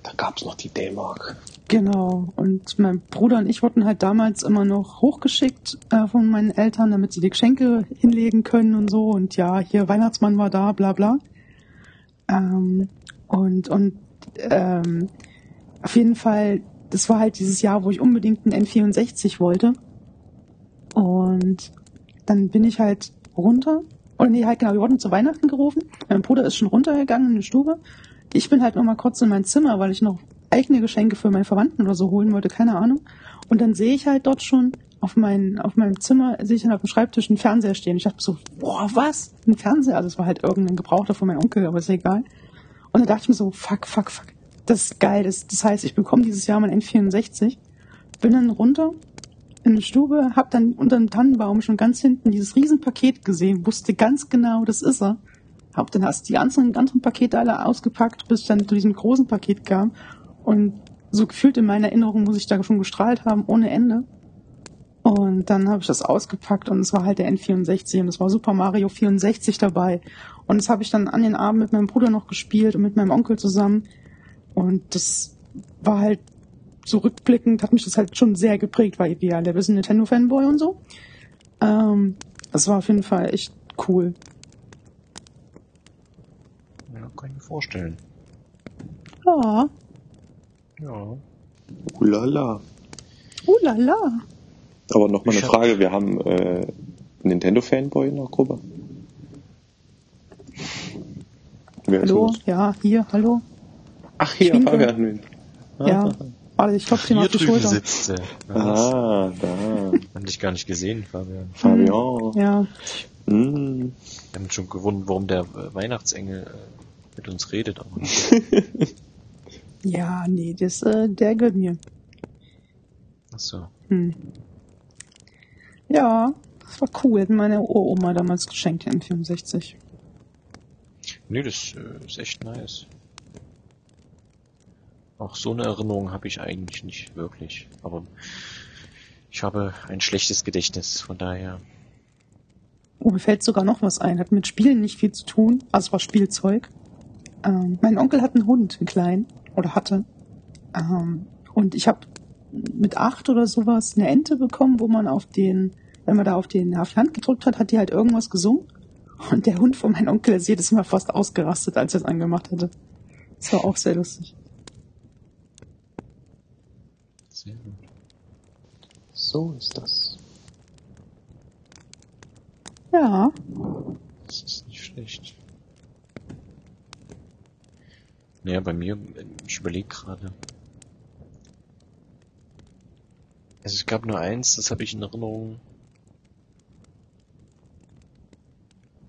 Da gab's noch die D-Mark. Genau. Und mein Bruder und ich wurden halt damals immer noch hochgeschickt äh, von meinen Eltern, damit sie die Geschenke hinlegen können und so. Und ja, hier Weihnachtsmann war da, bla bla. Ähm, und und ähm, auf jeden Fall, das war halt dieses Jahr, wo ich unbedingt einen N64 wollte. Und dann bin ich halt runter. Oder nee, halt genau, wir wurden zu Weihnachten gerufen. Mein Bruder ist schon runtergegangen in die Stube. Ich bin halt noch mal kurz in mein Zimmer, weil ich noch eigene Geschenke für meine Verwandten oder so holen wollte, keine Ahnung. Und dann sehe ich halt dort schon auf, mein, auf meinem Zimmer, sehe ich dann auf dem Schreibtisch einen Fernseher stehen. Ich dachte so, boah, was? Ein Fernseher? Also es war halt irgendein Gebrauchter von meinem Onkel, aber ist egal. Und dann dachte ich mir so, fuck, fuck, fuck. Das ist geil. Das, das heißt, ich bekomme dieses Jahr mein N64, bin dann runter in die Stube, hab dann unter dem Tannenbaum schon ganz hinten dieses Riesenpaket gesehen, wusste ganz genau, das ist er. Hab dann hast die ganzen, ganzen Pakete alle ausgepackt, bis ich dann zu diesem großen Paket kam. Und so gefühlt in meiner Erinnerung muss ich da schon gestrahlt haben, ohne Ende. Und dann habe ich das ausgepackt und es war halt der N64 und es war Super Mario 64 dabei. Und das habe ich dann an den Abend mit meinem Bruder noch gespielt und mit meinem Onkel zusammen. Und das war halt so rückblickend, hat mich das halt schon sehr geprägt, weil wir ja der wissen Nintendo-Fanboy und so. Ähm, das war auf jeden Fall echt cool. ja, kann ich mir vorstellen. Ja, Ja. Ulala. uh la la. Aber nochmal eine Frage. Wir haben äh, Nintendo-Fanboy in der Gruppe. Wer ist Hallo, ja, hier, hallo. Ach, hier, Schminke. Fabian. Ja, warte, ich klopfe dir mal Hier auf die drüben Schulter. sitzt. Ja, Ah, da. Hab dich gar nicht gesehen, Fabian. Fabian. Ja, Mm. Wir haben schon gewundert, warum der äh, Weihnachtsengel äh, mit uns redet. Aber ja, nee, das, äh, der gehört mir. Achso. Hm. Ja, das war cool. Hat meine Uroma damals geschenkt, der N64. Nee, das äh, ist echt nice. Auch so eine Erinnerung habe ich eigentlich nicht wirklich. Aber ich habe ein schlechtes Gedächtnis, von daher. Oh, mir fällt sogar noch was ein. Hat mit Spielen nicht viel zu tun. Also war Spielzeug. Ähm, mein Onkel hat einen Hund, einen kleinen. Oder hatte. Ähm, und ich habe mit acht oder sowas eine Ente bekommen, wo man auf den, wenn man da auf den auf die Hand gedrückt hat, hat die halt irgendwas gesungen. Und der Hund von meinem Onkel ist jedes Mal fast ausgerastet, als er es angemacht hatte. Das war auch sehr lustig. Sehr gut. So ist das. Ja. Das ist nicht schlecht. Naja, bei mir, ich überlege gerade. Also es gab nur eins, das habe ich in Erinnerung.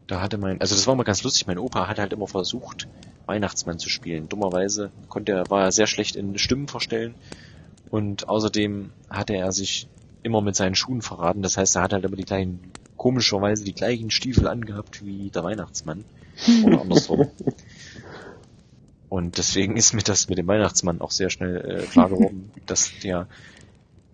Da hatte mein, also das war immer ganz lustig, mein Opa hat halt immer versucht, Weihnachtsmann zu spielen. Dummerweise konnte er, war er sehr schlecht in Stimmen verstellen. Und außerdem hatte er sich immer mit seinen Schuhen verraten. Das heißt, er hat halt immer die gleichen, komischerweise die gleichen Stiefel angehabt wie der Weihnachtsmann. Oder andersrum. Und deswegen ist mir das mit dem Weihnachtsmann auch sehr schnell äh, klar geworden, dass der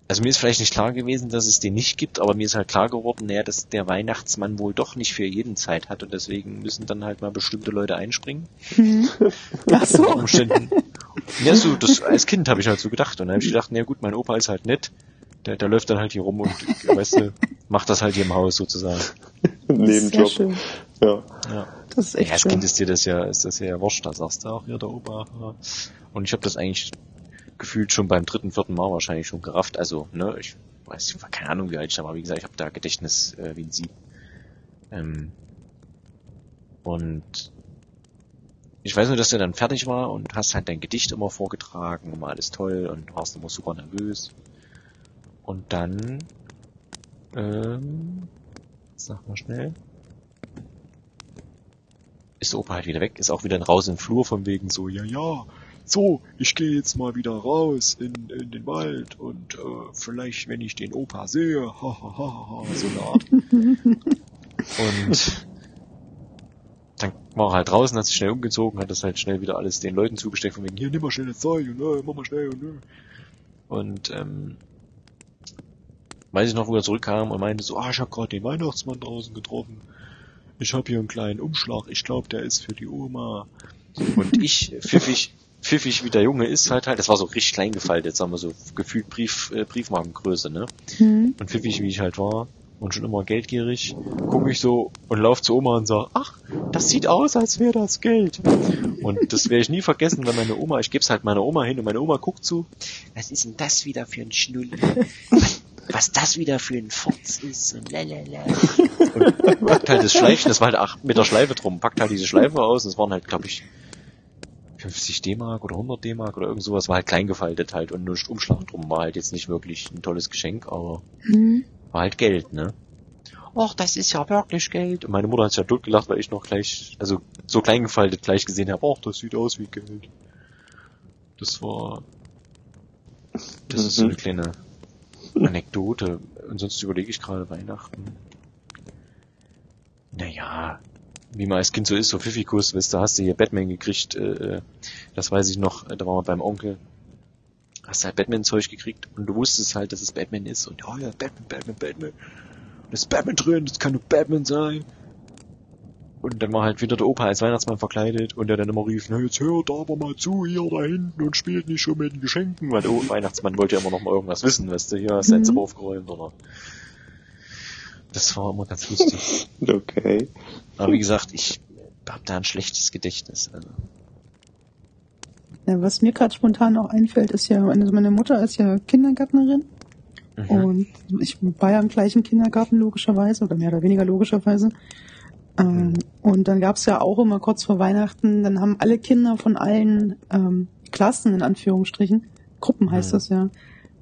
also mir ist vielleicht nicht klar gewesen, dass es den nicht gibt, aber mir ist halt klar geworden, naja, dass der Weihnachtsmann wohl doch nicht für jeden Zeit hat und deswegen müssen dann halt mal bestimmte Leute einspringen. Hm. Ach so. Umständen. Ja, so, das, als Kind habe ich halt so gedacht. Und dann habe ich gedacht, na gut, mein Opa ist halt nett. Der, der läuft dann halt hier rum und, weißt du, macht das halt hier im Haus sozusagen. Nebenjob. Ja. Ja. Das ist echt Ja, als schön. Kind ist dir das ja, ist das ja wurscht, da sagst du auch, ja, der Opa. Und ich habe das eigentlich gefühlt schon beim dritten, vierten Mal wahrscheinlich schon gerafft. Also, ne, ich weiß, keine Ahnung, wie alt ich da war. Wie gesagt, ich habe da Gedächtnis äh, wie ein Sieb. Ähm, und ich weiß nur, dass der dann fertig war und hast halt dein Gedicht immer vorgetragen, immer alles toll und warst immer super nervös. Und dann, ähm, sag mal schnell, ist der Opa halt wieder weg, ist auch wieder raus im Flur von wegen so, ja, ja, so, ich gehe jetzt mal wieder raus in, in den Wald und äh, vielleicht, wenn ich den Opa sehe, ha, ha, ha, ha, so eine Art. und dann war er halt draußen, hat sich schnell umgezogen, hat das halt schnell wieder alles den Leuten zugesteckt, von wegen, hier, nimm mal schnell das Zeug und äh, mach mal schnell und äh. Und ähm, weiß ich noch, wo er zurückkam und meinte so, ah, ich hab gerade den Weihnachtsmann draußen getroffen. Ich hab hier einen kleinen Umschlag, ich glaube, der ist für die Oma. Und ich, pfiffig, pfiffig wie der Junge ist, halt halt, das war so richtig klein gefaltet, sagen wir so, gefühlt Brief, äh, Briefmarkengröße, ne? Hm. Und pfiffig wie ich halt war und schon immer geldgierig, gucke ich so und lauf zu Oma und sag, ach, das sieht aus, als wäre das Geld. Und das werde ich nie vergessen, weil meine Oma, ich geb's halt meiner Oma hin und meine Oma guckt so, was ist denn das wieder für ein Schnulli? Was, was das wieder für ein Furz ist und lalala. Und packt halt das Schleifchen, das war halt acht mit der Schleife drum, packt halt diese Schleife aus und es waren halt, glaube ich, 50 D-Mark oder 100 D-Mark oder irgend sowas, war halt klein gefaltet halt und nur Umschlag drum, war halt jetzt nicht wirklich ein tolles Geschenk, aber Hm. war halt Geld, ne? Och, das ist ja wirklich Geld. Und meine Mutter hat sich ja totgelacht, weil ich noch gleich, also so klein gefaltet gleich gesehen habe, och, das sieht aus wie Geld. Das war, das ist so Mhm. eine kleine Anekdote. Und sonst überlege ich gerade Weihnachten. Naja, wie man als Kind so ist, so Pfiffikus, weißt du, hast du hier Batman gekriegt, äh, das weiß ich noch, da waren wir beim Onkel. Hast du halt Batman-Zeug gekriegt und du wusstest halt, dass es Batman ist und ja, ja, Batman, Batman, Batman. Und es ist Batman drin, das kann nur Batman sein. Und dann war halt wieder der Opa als Weihnachtsmann verkleidet und der dann immer rief, na jetzt hört aber mal zu hier da hinten und spielt nicht schon mit den Geschenken, weil der Weihnachtsmann wollte ja immer noch mal irgendwas wissen, weißt du, hier hast du Mhm. Zimmer aufgeräumt oder. Das war immer ganz lustig. Okay. Aber wie gesagt, ich hab da ein schlechtes Gedächtnis. Also. Ja, was mir gerade spontan auch einfällt, ist ja, also meine Mutter ist ja Kindergärtnerin Mhm. und ich war ja im gleichen Kindergarten logischerweise oder mehr oder weniger logischerweise. Ähm, Und dann gab's ja auch immer kurz vor Weihnachten, dann haben alle Kinder von allen ähm, Klassen in Anführungsstrichen, Gruppen heißt Mhm. das ja,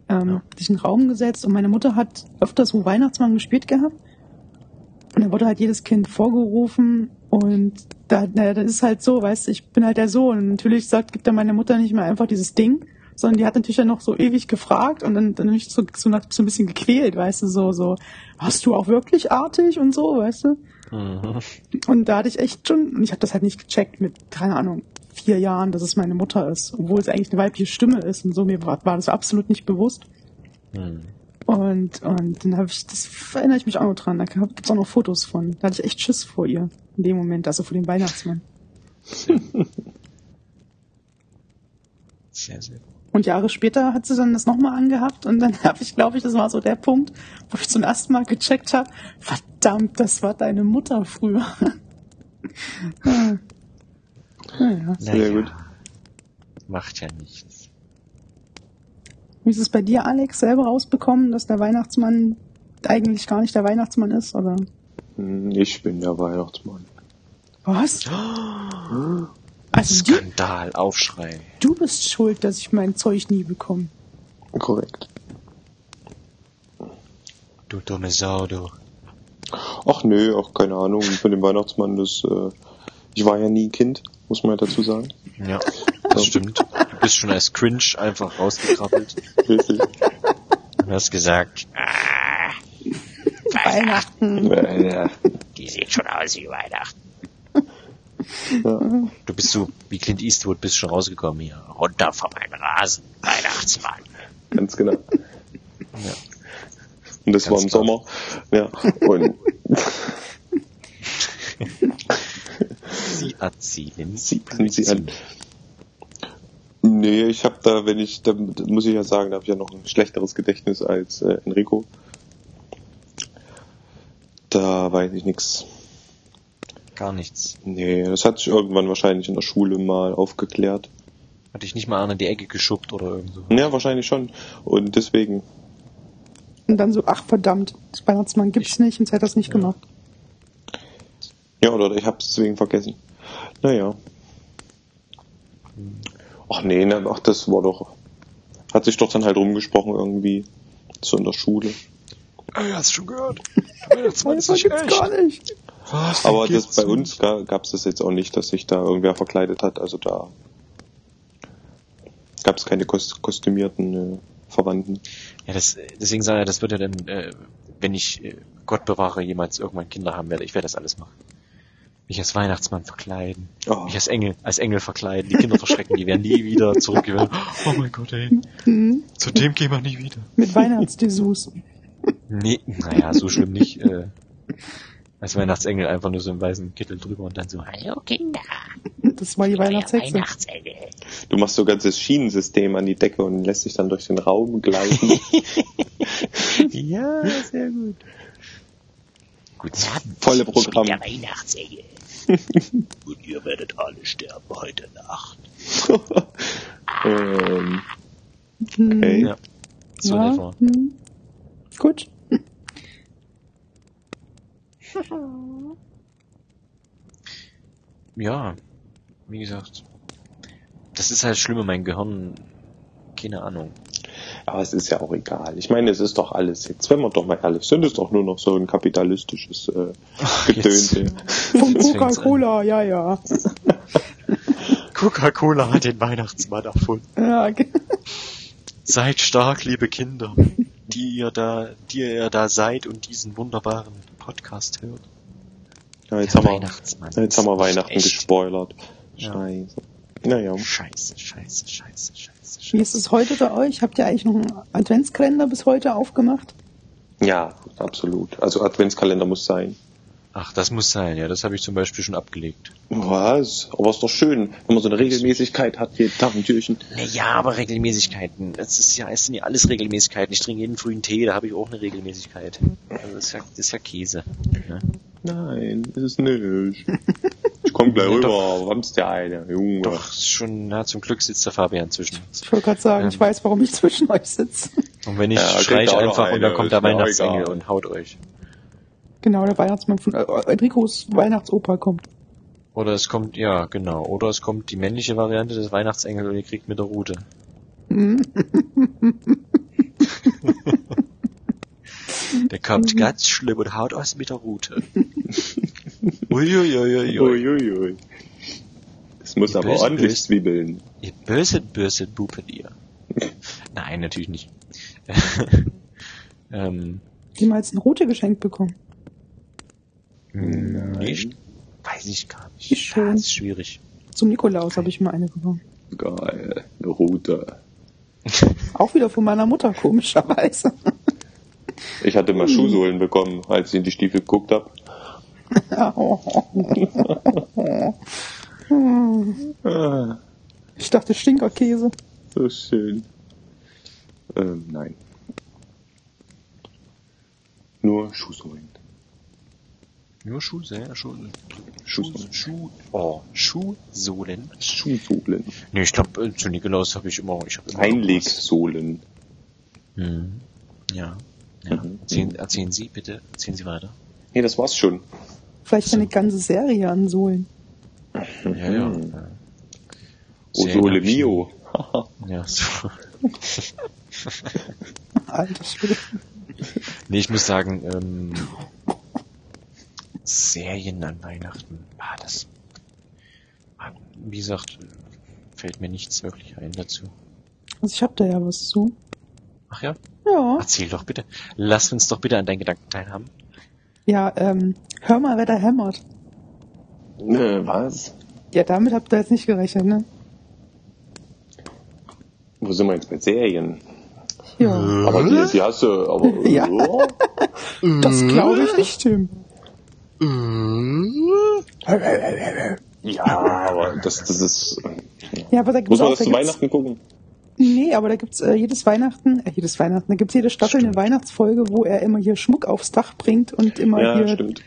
ähm, Ja. sich in den Raum gesetzt und meine Mutter hat öfters so Weihnachtsmann gespielt gehabt. Und dann wurde halt jedes Kind vorgerufen und da, na, das ist halt so, weißt du, ich bin halt der Sohn. Und natürlich sagt, gibt dann meine Mutter nicht mehr einfach dieses Ding, sondern die hat natürlich dann noch so ewig gefragt und dann, dann mich so, so, so ein bisschen gequält, weißt du, so, so, hast du auch wirklich artig und so, weißt du? Mhm. Und da hatte ich echt schon, und ich habe das halt nicht gecheckt mit, keine Ahnung, vier Jahren, dass es meine Mutter ist, obwohl es eigentlich eine weibliche Stimme ist und so, mir war, war das absolut nicht bewusst. Mhm. Und, und dann habe ich, das erinnere ich mich auch noch dran, da gibt's auch noch Fotos von. Da hatte ich echt Schiss vor ihr in dem Moment, also vor dem Weihnachtsmann. Sehr, sehr gut. Und Jahre später hat sie dann das nochmal angehabt und dann habe ich, glaube ich, das war so der Punkt, wo ich zum ersten Mal gecheckt habe, verdammt, das war deine Mutter früher. ja. Naja. Sehr Naja, gut. Macht ja nichts. Wie ist es bei dir, Alex, selber rausbekommen, dass der Weihnachtsmann eigentlich gar nicht der Weihnachtsmann ist, oder? Hm, Ich bin der Weihnachtsmann. Was? Also du, Skandal, Aufschrei. du bist schuld, dass ich mein Zeug nie bekomme. Korrekt. Du dumme Sau, du. Ach nö, auch keine Ahnung von dem Weihnachtsmann. Das, äh, ich war ja nie Kind, muss man ja dazu sagen. Ja, das stimmt. Du bist schon als Cringe einfach rausgekrabbelt Richtig. und hast gesagt, ah, Weihnachten. ja, die sieht schon aus wie Weihnachten. ja. Du bist so wie Clint Eastwood, bist schon rausgekommen hier. Runter von meinem Rasen, Weihnachtsmann. Ganz genau. Ja. Und das Ganz war im klar. Sommer. Ja. Und Sie erzählen, sie, sie an. Nee, ich habe da, wenn ich, da muss ich ja sagen, da habe ich ja noch ein schlechteres Gedächtnis als äh, Enrico. Da weiß ich nix. Gar nichts. Nee, das hat sich irgendwann wahrscheinlich in der Schule mal aufgeklärt. Hat dich nicht mal an die Ecke geschubbt oder irgend so. Ja, wahrscheinlich schon. Und deswegen, Und dann so, ach verdammt, das Weihnachtsmann gibt's nicht und sie hat das nicht gemacht. ja, oder ich hab's deswegen vergessen. Naja. Ach nee, na, ach, das war doch, hat sich doch dann halt rumgesprochen irgendwie, so in der Schule. Ey, hast schon gehört? Das nicht gibt's echt. gar nicht. Was? Aber das bei uns ga, gab's das jetzt auch nicht, dass sich da irgendwer verkleidet hat. Also da gab's keine kos kostümierten äh, Verwandten. Ja, das, deswegen sage ich, das wird ja dann, äh, wenn ich, äh, Gott bewahre, jemals irgendwann Kinder haben werde, ich werde das alles machen. Mich als Weihnachtsmann verkleiden. Oh. Mich als Engel, als Engel verkleiden, die Kinder verschrecken, die werden nie wieder zurückgewählt. Oh mein Gott, ey. Mhm. Zu dem gehen wir nie wieder. Mit Weihnachtsdessous. Nee, naja, so schlimm nicht. Äh, als Weihnachtsengel einfach nur so im weißen Kittel drüber und dann so, hallo Kinder, Das war die Weihnachtshexe. Weihnachtsengel. Du machst so ganzes Schienensystem an die Decke und lässt dich dann durch den Raum gleiten. Ja, sehr gut. Guten Abend. Volle Programm. der Weihnachtsengel. Und ihr werdet alle sterben heute Nacht. ähm, Hm, okay. Ja. So ja, etwa. hm. Gut. Ja, wie gesagt. Das ist halt schlimm in meinem Gehirn. Keine Ahnung. Aber es ist ja auch egal. Ich meine, es ist doch alles, jetzt wenn wir doch mal ehrlich sind, ist doch nur noch so ein kapitalistisches äh, Gedöns. jetzt. hier. Von Coca-Cola, ja, ja. Coca-Cola hat den Weihnachtsmann erfunden. Ja, ge- Seid stark, liebe Kinder, die ihr da, die ihr da seid und diesen wunderbaren Podcast hört. Ja, jetzt Der haben wir, jetzt haben wir Weihnachten echt. gespoilert. Ja. Scheiße. Naja. Scheiße, scheiße, scheiße, scheiße, Wie ist es heute bei euch? Habt ihr eigentlich noch einen Adventskalender bis heute aufgemacht? Ja, absolut. Also Adventskalender muss sein. Ach, das muss sein, ja, das habe ich zum Beispiel schon abgelegt. Was? Aber ist doch schön, wenn man so eine Regelmäßigkeit hat, jeden Tag ein Türchen. Ja, aber Regelmäßigkeiten. Es ist ja, es sind ja alles Regelmäßigkeiten. Ich trinke jeden frühen Tee, da habe ich auch eine Regelmäßigkeit. Also das ist ja, das ist ja Käse. Ne? Nein, ist es nicht. Ich komm gleich Ja, rüber, wamst der eine, Junge. Doch, schon, na, zum Glück sitzt der Fabian zwischen uns. Ich wollte gerade sagen, ich Ähm. weiß, warum ich zwischen euch sitze. Und wenn nicht, Ja, schrei ich einfach und dann kommt der Weihnachtsengel und haut euch. Genau, der Weihnachtsmann von äh, Enricos Weihnachtsoper kommt. Oder es kommt, ja, genau. Oder es kommt die männliche Variante des Weihnachtsengels und ihr kriegt mit der Rute. Der kommt ganz schlimm und haut aus mit der Rute. Uiuiuiui. Uiuiui. Es muss Die aber bösen ordentlich Bösen. zwiebeln. Ihr bösen, bösen Buben, ihr. Nein, natürlich nicht. ähm, Jemals eine Rote geschenkt bekommen. Nicht, weiß ich gar nicht. Ich schon. Ja, ist schwierig. Zum Nikolaus habe ich mal eine bekommen. Geil, eine Route. Auch wieder von meiner Mutter, komischerweise. Ich hatte mal Schuhsohlen bekommen, als ich in die Stiefel geguckt habe. Ich dachte Stinkerkäse. so schön. Ähm, nein. Nur Schuhsohlen. Nur Schuhsohlen, Schuhsohlen. Schuhsohlen. Schuh, oh, Schuhsohlen. Schuhsohlen. Nee, ich glaube, zu Nikolaus habe ich immer, ich habe immer Einlegsohlen. Hm. Ja. ja. Mhm. Erzählen, erzählen Sie bitte, erzählen Sie weiter. Nee, das war's schon. Vielleicht eine ganze Serie an Sohlen. Ja, ja. Mhm. ja. O Sehr Sole hab ich- Mio. Ja, so. Alter Schwede. Nee, ich muss sagen, ähm, Serien an Weihnachten, ah, das, ah, wie gesagt, fällt mir nichts wirklich ein dazu. Also ich hab da ja was zu. Ach ja? Ja. Erzähl doch bitte. Lass uns doch bitte an deinen Gedanken teilhaben. Ja, ähm, hör mal, wer da hämmert. Ne, was? Ja, damit habt ihr jetzt nicht gerechnet, ne? Wo sind wir jetzt bei Serien? Ja. Aber die, die hast du, aber Ja. Das glaube ich nicht, Tim. Ja, aber das, das ist. Ja, aber da gibt's Muss man auch, das da zu Weihnachten gucken? Nee, aber da gibt's äh, jedes Weihnachten, äh, jedes Weihnachten, da gibt's jede Staffel eine Weihnachtsfolge, wo er immer hier Schmuck aufs Dach bringt und immer Ja, hier stimmt.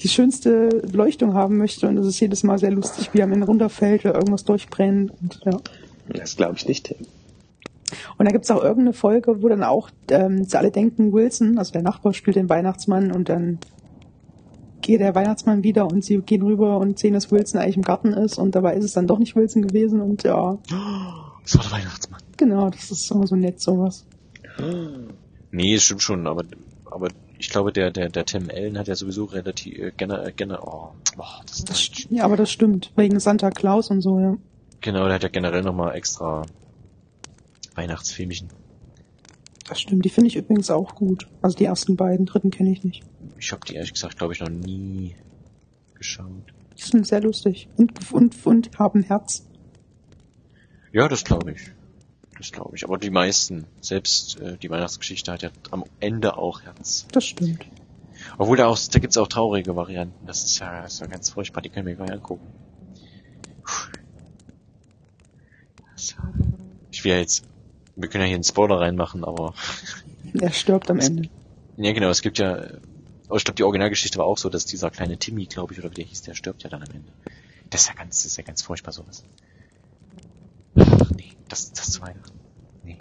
die schönste Beleuchtung haben möchte und es ist jedes Mal sehr lustig, wie er am Ende runterfällt oder irgendwas durchbrennt und ja. Das glaube ich nicht. Und da gibt's auch irgendeine Folge, wo dann auch ähm, sie alle denken, Wilson, also der Nachbar spielt den Weihnachtsmann und dann geht der Weihnachtsmann wieder und sie gehen rüber und sehen, dass Wilson eigentlich im Garten ist und dabei ist es dann doch nicht Wilson gewesen und ja, Das war der Weihnachtsmann. genau, das ist immer so nett sowas. Nee, stimmt schon, aber, aber ich glaube, der, der, der Tim Allen hat ja sowieso relativ, äh, gerne, äh, gerne, oh, oh das ist Das, Deutsch. st- ja, aber das stimmt, wegen Santa Claus und so, ja. Genau, der hat ja generell nochmal extra Weihnachtsfilmchen. Das stimmt, die finde ich übrigens auch gut. Also die ersten beiden, dritten kenne ich nicht. Ich habe die ehrlich gesagt, glaube ich, noch nie geschaut. Die sind sehr lustig und, und, und haben Herz. Ja, das glaube ich. Das glaube ich. Aber die meisten, selbst äh, die Weihnachtsgeschichte hat ja am Ende auch Herz. Das stimmt. Obwohl da auch, da gibt's auch traurige Varianten. Das ist ja, das ist ja ganz furchtbar. Die können wir gar nicht angucken. Ich will ja jetzt, wir können ja hier einen Spoiler reinmachen, aber Er stirbt am Ende. ja genau, es gibt ja, aber ich glaube, die Originalgeschichte war auch so, dass dieser kleine Timmy, glaube ich, oder wie der hieß, der stirbt ja dann am Ende. Das ist ja ganz, das ist ja ganz furchtbar sowas. Ach, nee, das, das zu Weihnachten. Nee.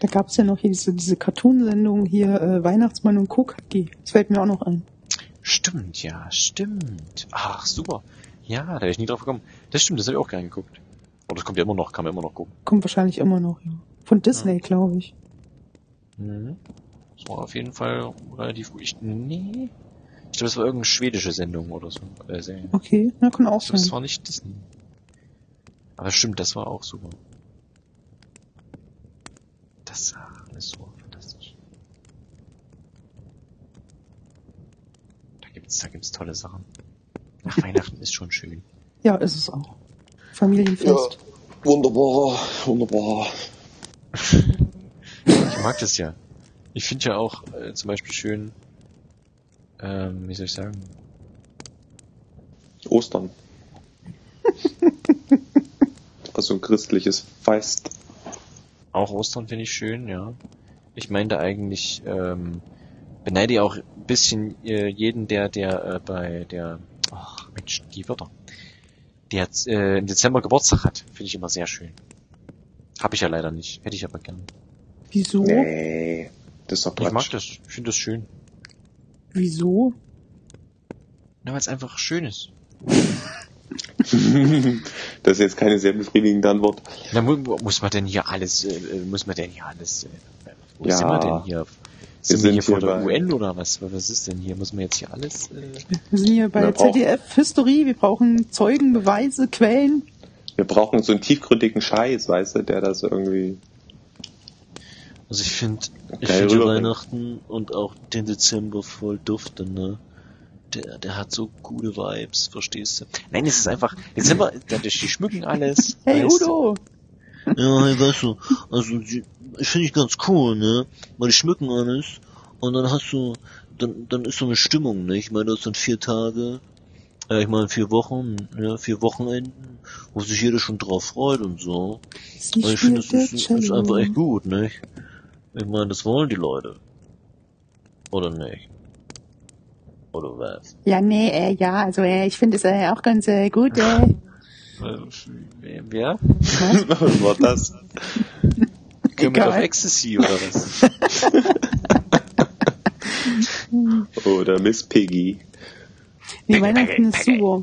Da gab's ja noch hier diese, diese Cartoon-Sendung hier, äh, Weihnachtsmann und Kokaki. Das fällt mir auch noch ein. Stimmt, ja, stimmt. Ach, super. Ja, da wäre ich nie drauf gekommen. Das stimmt, das habe ich auch gerne geguckt. Oh, das kommt ja immer noch, kann man immer noch gucken. Kommt wahrscheinlich immer noch, ja. Von Disney, glaube ich. Mhm. Das war auf jeden Fall relativ gut. Ich, nee. Ich glaube, das war irgendeine schwedische Sendung oder so. Äh, Serie. Okay, na, kann auch Ich glaube, das sein. war nicht Disney. Aber stimmt, das war auch super. Das war alles so fantastisch. Da gibt's, da gibt's tolle Sachen. Nach Weihnachten ist schon schön. Ja, ist es auch. Familienfest. Wunderbar, wunderbar. Ich mag das ja. Ich finde ja auch äh, zum Beispiel schön, ähm, wie soll ich sagen, Ostern. also ein christliches Fest. auch Ostern finde ich schön, ja. Ich meinte eigentlich, ähm, beneide ja auch ein bisschen äh, jeden, der, der äh, bei der, ach Mensch, die Wörter, der äh, im Dezember Geburtstag hat, finde ich immer sehr schön. Hab ich ja leider nicht, hätte ich aber gern. Wieso? Nee, das ist doch Ich mag Quatsch. das, ich finde das schön. Wieso? Na, weil es einfach schön ist. das ist jetzt keine sehr befriedigende Antwort. Na, mu muss man denn hier alles, äh, äh, muss man denn hier alles, äh, wo Ja. sind wir denn hier? Sind wir sind hier vor der bei- UN oder was? Was ist denn hier? Muss man jetzt hier alles, äh, Wir sind hier bei Wir brauchen- ZDF History, wir brauchen Zeugen, Beweise, Quellen. Wir brauchen so einen tiefgründigen Scheiß, weißt du, der das irgendwie. Also ich finde, ich Geil finde. Weihnachten und auch den Dezember voll dufte, ne? Der, der hat so gute Vibes, verstehst du? Nein, es ist einfach, Dezember, da- die schmücken alles. Hey weißt du? Udo! Ja, hey, weißt du, also die, ich finde ich ganz cool, ne? Weil die schmücken alles und dann hast du, dann, dann ist so eine Stimmung, ne? Ich meine, das sind vier Tage, äh, ich meine vier Wochen, ja, vier Wochenenden, wo sich jeder schon drauf freut und so. Und ich finde, das ist, ist einfach echt gut, ne? Ich meine, das wollen die Leute. Oder nicht? Oder was? Ja, nee, äh, ja, also äh, ich finde es äh, auch ganz äh, gut. Äh, Äh, Wer? Was war das? Kermit of Egal. Ecstasy oder was? Oder Miss Piggy. Nee, Weihnachten ist super.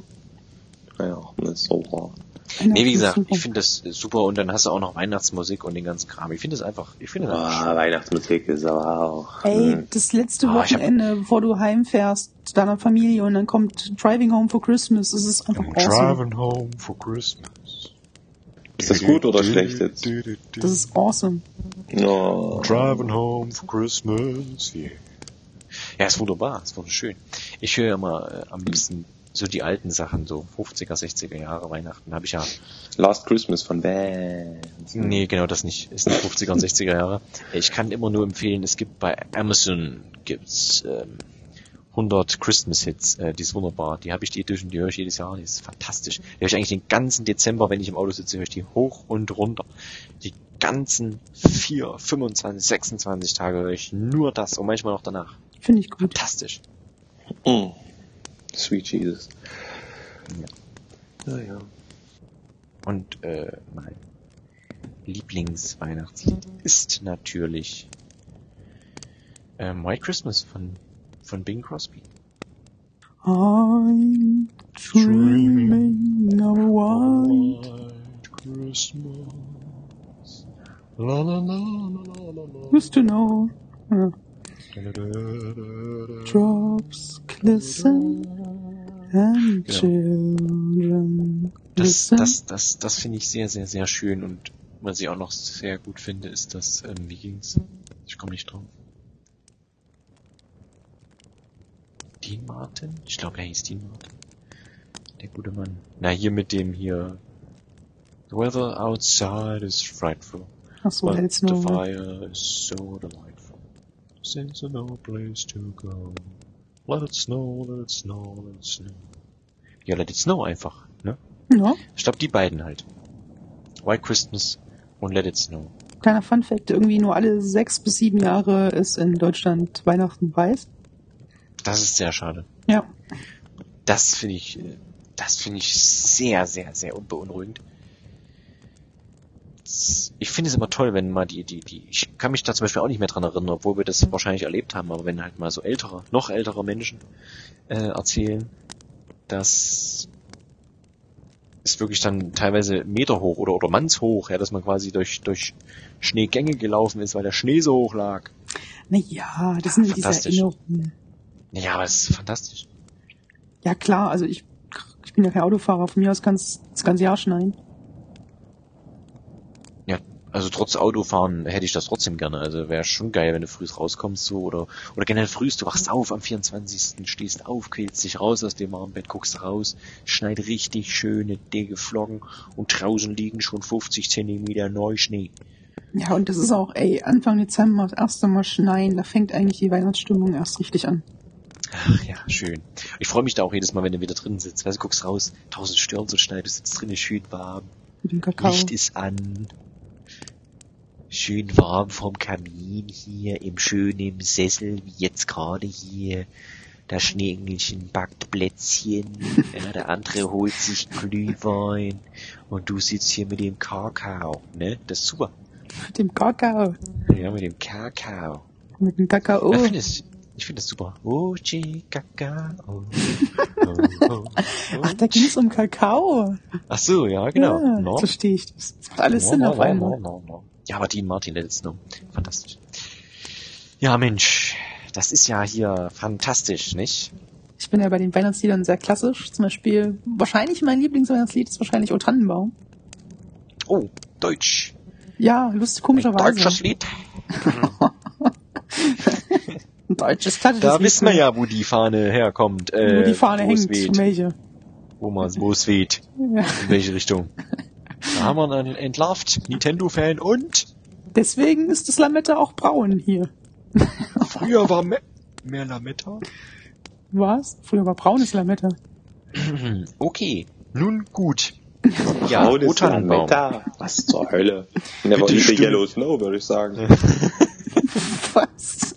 Ja, ist so. Weihnachten Nee, wie gesagt, super. ich finde das super und dann hast du auch noch Weihnachtsmusik und den ganzen Kram. Ich finde das einfach, ich finde. Ah, Weihnachtsmusik ist aber auch. Ey, hm. das letzte Ah, ich hab- Wochenende, bevor du heimfährst, zu deiner Familie und dann kommt Driving Home for Christmas, das ist einfach awesome. home for Christmas. Ist das gut oder schlecht jetzt? Das ist awesome. No. Driving home for Christmas, yeah. Ja, ist wunderbar, ist wunderschön. Ich höre ja immer äh, am liebsten so die alten Sachen, so 50er, 60er Jahre Weihnachten. Habe ich ja. Last Christmas von Bands. Nee, genau das nicht. Ist nicht 50er und 60er Jahre. Ich kann immer nur empfehlen, es gibt bei Amazon gibt's ähm, 100 Christmas Hits, äh, die ist wunderbar. Die habe ich die Edition, die höre ich jedes Jahr, die ist fantastisch. Die höre ich eigentlich den ganzen Dezember, wenn ich im Auto sitze, höre ich die hoch und runter. Die ganzen 4, 25, 26 Tage höre ich nur das und manchmal noch danach. Finde ich gut. Fantastisch. Mm. Sweet Jesus. Ja. Ja, ja. Und äh, mein Lieblingsweihnachtslied ist natürlich ähm, White Christmas von von Bing Crosby. I'm dreaming of a white Christmas. La la la la la la to know. Ja. Drops glisten and Genau. children Das, listen. das, das, das finde ich sehr, sehr, sehr schön und was ich auch noch sehr gut finde, ist das, ähm, wie ging's? Ich komme nicht drauf. Dean Martin? Ich glaube, er hieß Dean Martin. Der gute Mann. Na, hier mit dem hier. The weather outside is frightful, Ach so, but the fire is so delightful. Since no place to go. Let it snow, let it snow, let it snow. Ja, let it snow einfach, ne? Ja, Ich glaube, die beiden halt. White Christmas und Let It Snow. kleiner Fun Fact, irgendwie nur alle sechs bis sieben Jahre ist in Deutschland Weihnachten weiß. Das ist sehr schade. Ja. Das finde ich, äh, das finde ich sehr, sehr, sehr beunruhigend. Ich finde es immer toll, wenn mal die, die, die, ich kann mich da zum Beispiel auch nicht mehr dran erinnern, obwohl wir das wahrscheinlich erlebt haben, aber wenn halt mal so ältere, noch ältere Menschen äh, erzählen, dass es wirklich dann teilweise Meter hoch oder, oder mannshoch, ja, dass man quasi durch, durch Schneegänge gelaufen ist, weil der Schnee so hoch lag. Naja, das sind diese fantastisch. Erinnerungen. Ja, aber es ist fantastisch. Ja klar, also ich, ich bin ja kein Autofahrer, von mir aus kann es das ganze Jahr schneien. Also trotz Autofahren hätte ich das trotzdem gerne. Also wäre schon geil, wenn du früh rauskommst so oder oder generell früh, du wachst auf am 24. stehst auf, quälst dich raus aus dem warmen Bett, guckst raus, schneit richtig schöne dicke Flocken und draußen liegen schon 50 Zentimeter Neuschnee. Ja, und das ist auch, ey, Anfang Dezember, das erste Mal schneien, da fängt eigentlich die Weihnachtsstimmung erst richtig an. Ach ja, schön. Ich freue mich da auch jedes Mal, wenn du wieder drin sitzt. Weißt du, guckst raus, tausend Stirn so schneit, du sitzt drinnen schön warm. Licht ist an. Schön warm vorm Kamin hier, im schönen Sessel, wie jetzt gerade hier. Das Schneeengelchen backt Plätzchen, ja, der andere holt sich Glühwein und du sitzt hier mit dem Kakao, ne? Das ist super. Mit dem Kakao. Ja, mit dem Kakao. Mit dem Kakao. Ich finde es, ich finde es super. Ochi Kakao. Oh, oh, oh. Ach, da ging es um Kakao. Ach so, ja, genau. Ja, No. jetzt verstehe ich das. Das macht alles No, Sinn no, auf einmal. Ja, aber Dean Martin, Let It Snow. Fantastisch. Ja, Mensch. Das ist ja hier fantastisch, nicht? Ich bin ja bei den Weihnachtsliedern sehr klassisch. Zum Beispiel, wahrscheinlich mein Lieblingsweihnachtslied ist wahrscheinlich O Tannenbaum. Oh, Deutsch. Ja, lustig, Ein komischerweise. deutsches Lied. Ein deutsches klassisches Da Lied, wissen wir ja, wo die Fahne herkommt. Äh, wo die Fahne wo es hängt. Weht. Welche? Wo, man, wo es weht. In welche Richtung. Da haben wir einen entlarvt. Nintendo-Fan und Deswegen ist das Lametta auch braun hier. früher war me mehr Lametta. Was? Früher war braunes Lametta. Okay, nun gut. Ja, Tannenbaum. Lametta. Was zur Hölle? Never Bitte eat the stimmt. yellow snow, würde ich sagen. Was?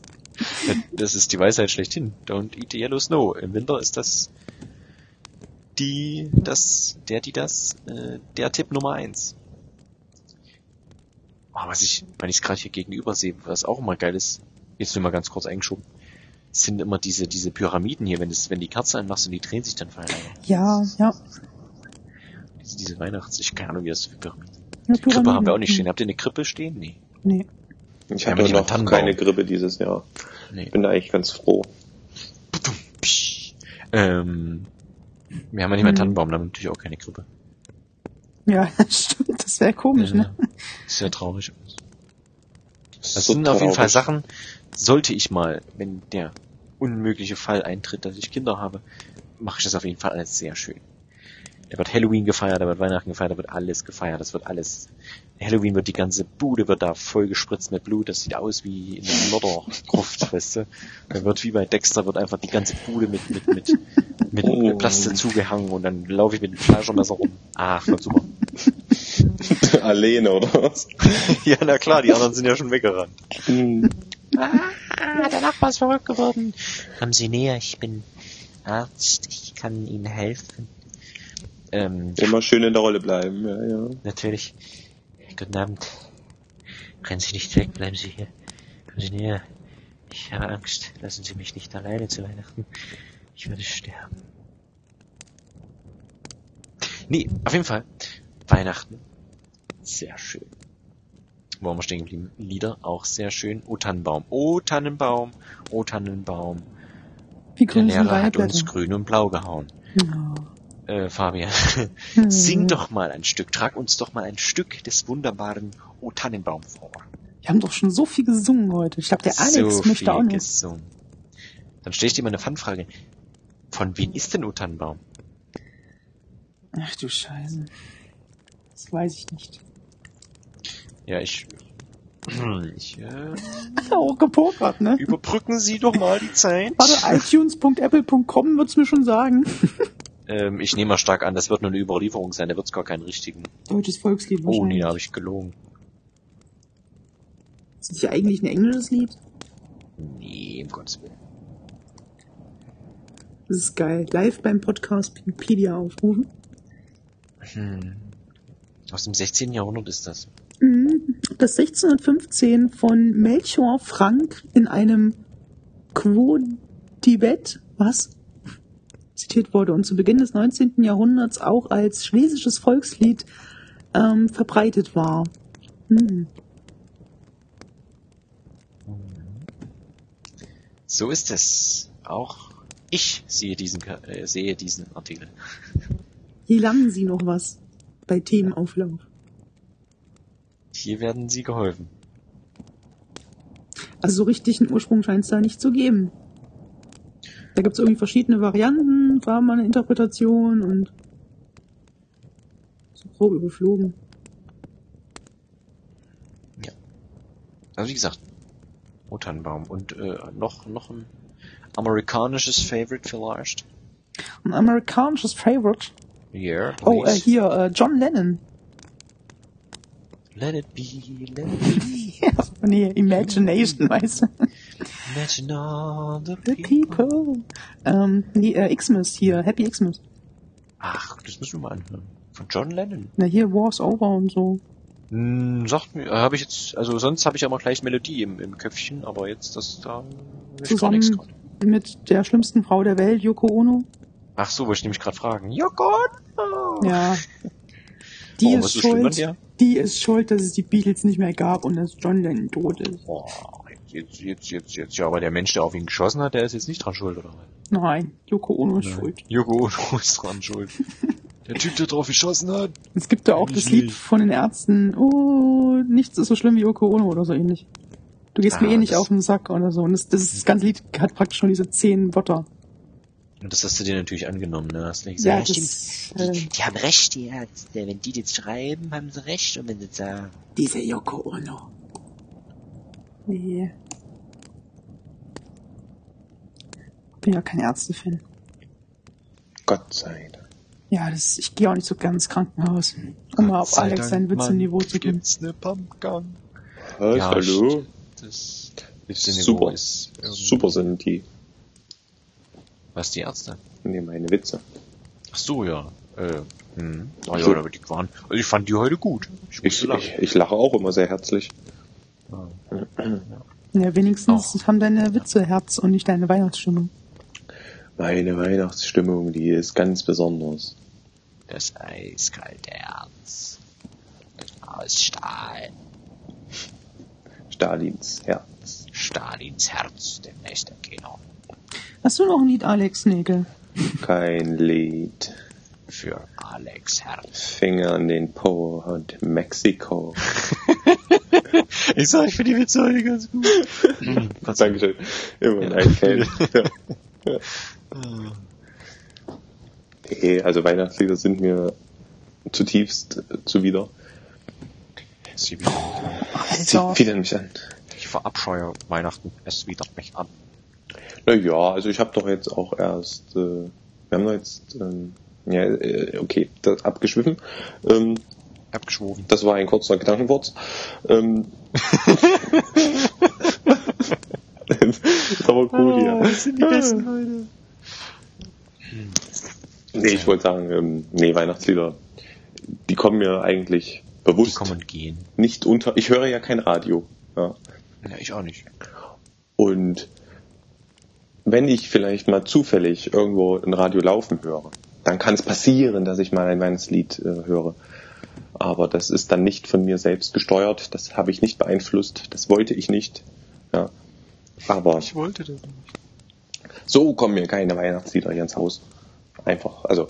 Das ist die Weisheit schlechthin. Don't eat the yellow snow. Im Winter ist das die, das, der, die, das, äh, der Tipp Nummer eins. Oh, was ich, wenn ich es gerade hier gegenüber sehe, was auch immer geil ist, jetzt nur mal ganz kurz eingeschoben, sind immer diese, diese Pyramiden hier, wenn es, wenn die Kerze anmachst und die drehen sich dann voneinander. Ja, ja. Diese, diese Weihnachts, ich keine Ahnung, wie das für Pyramiden sind. ja Krippe haben wir auch Pyramiden. nicht stehen. Habt ihr eine Krippe stehen? Nee. Nee. Ich Ja, habe aber noch keine Grippe dieses Jahr. Nee. Bin da eigentlich ganz froh. Ähm, wir haben ja nicht mehr Hm. Tannenbaum, da haben wir natürlich auch keine Krippe. Ja, stimmt, das wäre komisch, ne? Ja, Ist ja traurig. Das So sind auf jeden Fall traurig. Sachen, sollte ich mal, wenn der unmögliche Fall eintritt, dass ich Kinder habe, mache ich das auf jeden Fall alles sehr schön. Da wird Halloween gefeiert, da wird Weihnachten gefeiert, da wird alles gefeiert, das wird alles. Halloween wird die ganze Bude wird da voll gespritzt mit Blut, das sieht aus wie in einer Mördergruft, weißt du. Da wird wie bei Dexter wird einfach die ganze Bude mit, mit, mit, mit, Oh. mit Plaste zugehangen und dann laufe ich mit dem Fleischermesser rum. Ach, wird super. Alleine, oder was? ja, na klar, die anderen sind ja schon weggerannt. Hm. Ah, der Nachbar ist verrückt geworden. Kommen Sie näher, ich bin Arzt, ich kann Ihnen helfen. Ähm, Immer schön in der Rolle bleiben, ja, ja. natürlich. Guten Abend. Rennen Sie nicht weg, bleiben Sie hier. Kommen Sie näher. Ich habe Angst. Lassen Sie mich nicht alleine zu Weihnachten. Ich würde sterben. Nee, auf jeden Fall. Weihnachten. Sehr schön. Wo haben wir stehen geblieben? Lieder, auch sehr schön. O Tannenbaum, O Tannenbaum, O Tannenbaum. Wie Der grün sind Lehrer hat uns grün und blau gehauen. Ja. Äh, Fabian, Hm. sing doch mal ein Stück, trag uns doch mal ein Stück des wunderbaren O Tannenbaum vor. Wir haben doch schon so viel gesungen heute. Ich glaube, der Alex so möchte auch noch. gesungen. Dann stelle ich dir mal eine Fanfrage. Von wem ist denn O Tannenbaum? Ach du Scheiße. Das weiß ich nicht. Ja, ich, ich äh, Auch gepokert, ne? überbrücken Sie doch mal die Zeit. Warte, iTunes.apple.com wird's mir schon sagen. Ähm, ich nehme mal stark an, das wird nur eine Überlieferung sein, da wird es gar keinen richtigen. Deutsches Volkslied Oh nee, da habe ich gelogen. Ist das ja eigentlich ein englisches Lied? Nee, um Gottes Willen. Das ist geil. Live beim Podcast Wikipedia aufrufen. Hm. Aus dem 16. Jahrhundert ist das. Mhm. Das 1615 von Melchior Frank in einem Quodibet, was? Zitiert wurde und zu Beginn des 19. Jahrhunderts auch als schlesisches Volkslied ähm, verbreitet war. Hm. So ist es. Auch ich sehe diesen, äh, sehe diesen Artikel. Hier lernen Sie noch was bei Themenauflauf. Hier werden Sie geholfen. Also so richtig einen Ursprung scheint es da nicht zu geben. Da gibt es irgendwie verschiedene Varianten, war mal eine Interpretation und so grob überflogen. Also wie gesagt, O Tannenbaum. Und äh, noch, noch ein amerikanisches Favorite vielleicht. Ein amerikanisches Favorite. Yeah, Oh, äh, hier, äh, John Lennon. Let it be, let it be. Ja, nee, Imagination, weißt du. Imagine all the The people. people. Ähm, nee, äh, Xmas hier, Happy Xmas. Ach, das müssen wir mal anhören. Von John Lennon. Na, hier, War's Over und so. Hm, sagt mir, habe ich jetzt, also sonst habe ich ja immer gleich Melodie im, im Köpfchen, aber jetzt das da ist gar Zusammen nichts mit der schlimmsten Frau der Welt, Yoko Ono. Ach so, wollte ich nämlich gerade fragen. Ja Gott! Ja. Die Warum, ist schuld. Die ist schuld, dass es die Beatles nicht mehr gab und dass John Lennon tot ist. Boah, jetzt, jetzt, jetzt, jetzt, ja, aber der Mensch, der auf ihn geschossen hat, der ist jetzt nicht dran schuld, oder was? Nein, Yoko Ono ist schuld. Joko Ono ist dran schuld. Der Typ, der drauf geschossen hat. Es gibt da auch das Lied von den Ärzten, oh, nichts ist so schlimm wie Yoko Ono oder so ähnlich. Du gehst mir Ah, eh nicht das- auf den Sack oder so. Und das, das, das ganze Lied hat praktisch schon diese zehn Wörter. Und das hast du dir natürlich angenommen, ne? Hast du nicht Ja, gesagt, das, ja, äh, die, die haben recht, die Ärzte. Wenn die das schreiben, haben sie recht. Und wenn sie sagen, diese Yoko Ono. Nee. Bin ja kein Ärzte-Fan. Gott sei Dank. Ja, das, ich gehe auch nicht so gern ins Krankenhaus. Um mal auf Alex Dank, sein Mann, Witze-Niveau zu gehen. Gibt's ne Pumpgun? Was, Ja, hallo? Das Super. ist Super sind die. Was die Ärzte? Nee, meine Witze. Ach so, ja. Äh, Hm. Oh ja, aber die waren, also ich fand die heute gut. Ich, Ich, ich, ich lache auch immer sehr herzlich. Ja, wenigstens haben deine Witze Herz und nicht deine Weihnachtsstimmung. Meine Weihnachtsstimmung, die ist ganz besonders. Das eiskalte Herz. Aus Stahl. Stalins Herz. Stalins Herz, demnächst im Kino. Hast du noch ein Lied, Alex Nägel? Kein Lied. Für Alex Herz. Finger in den Po und Mexiko. Ich sag, ich finde die Witze heute ganz gut. Dankeschön. Immer ein Fan. Ja. Nee, also Weihnachtslieder sind mir zutiefst zuwider. Sie. Sie Alter, fiedern mich an. Ich verabscheue Weihnachten. Es widert mich an. Naja, also ich habe doch jetzt auch erst, äh, wir haben doch jetzt, ähm, ja, äh, okay, das abgeschwiffen. Ähm, Abgeschworen. das war ein kurzer Gedankenwurz. Ähm, ist aber cool hier. das sind die besten Leute. Nee, ich wollte sagen, ähm, nee, Weihnachtslieder, die kommen mir eigentlich Die bewusst kommen und gehen. nicht unter. Ich höre ja kein Radio. Ja. Ja, ich auch nicht. Und wenn ich vielleicht mal zufällig irgendwo ein Radio laufen höre, dann kann es passieren, dass ich mal ein Weihnachtslied äh, höre. Aber das ist dann nicht von mir selbst gesteuert, das habe ich nicht beeinflusst, das wollte ich nicht. Ja. Aber wollte das nicht. so kommen mir keine Weihnachtslieder hier ins Haus. Einfach, also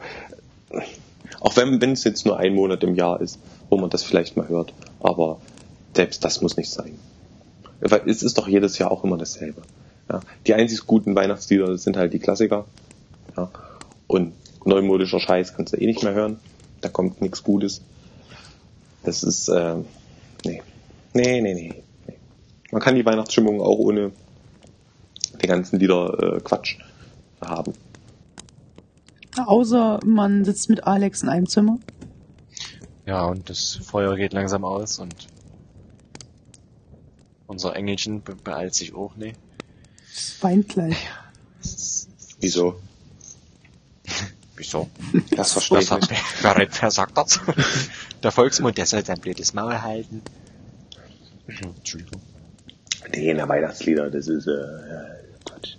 auch wenn wenn es jetzt nur ein Monat im Jahr ist, wo man das vielleicht mal hört, aber selbst das muss nicht sein. Weil es ist doch jedes Jahr auch immer dasselbe. Ja. Die einzig guten Weihnachtslieder sind halt die Klassiker. Ja. Und neumodischer Scheiß kannst du eh nicht mehr hören. Da kommt nichts Gutes. Das ist, äh, nee. Nee, nee, nee. nee. Man kann die Weihnachtsstimmung auch ohne die ganzen Lieder äh, Quatsch haben. außer man sitzt mit Alex in einem Zimmer. Ja, und das Feuer geht langsam aus und unser Engelchen be beeilt sich auch, ne? Das weint gleich. Wieso? Wieso? Das verstehe Das ich nicht. wer, wer sagt das? Der Volksmund, der soll sein blödes Maul halten. Entschuldigung. Nee, na Weihnachtslieder, das ist äh, Quatsch.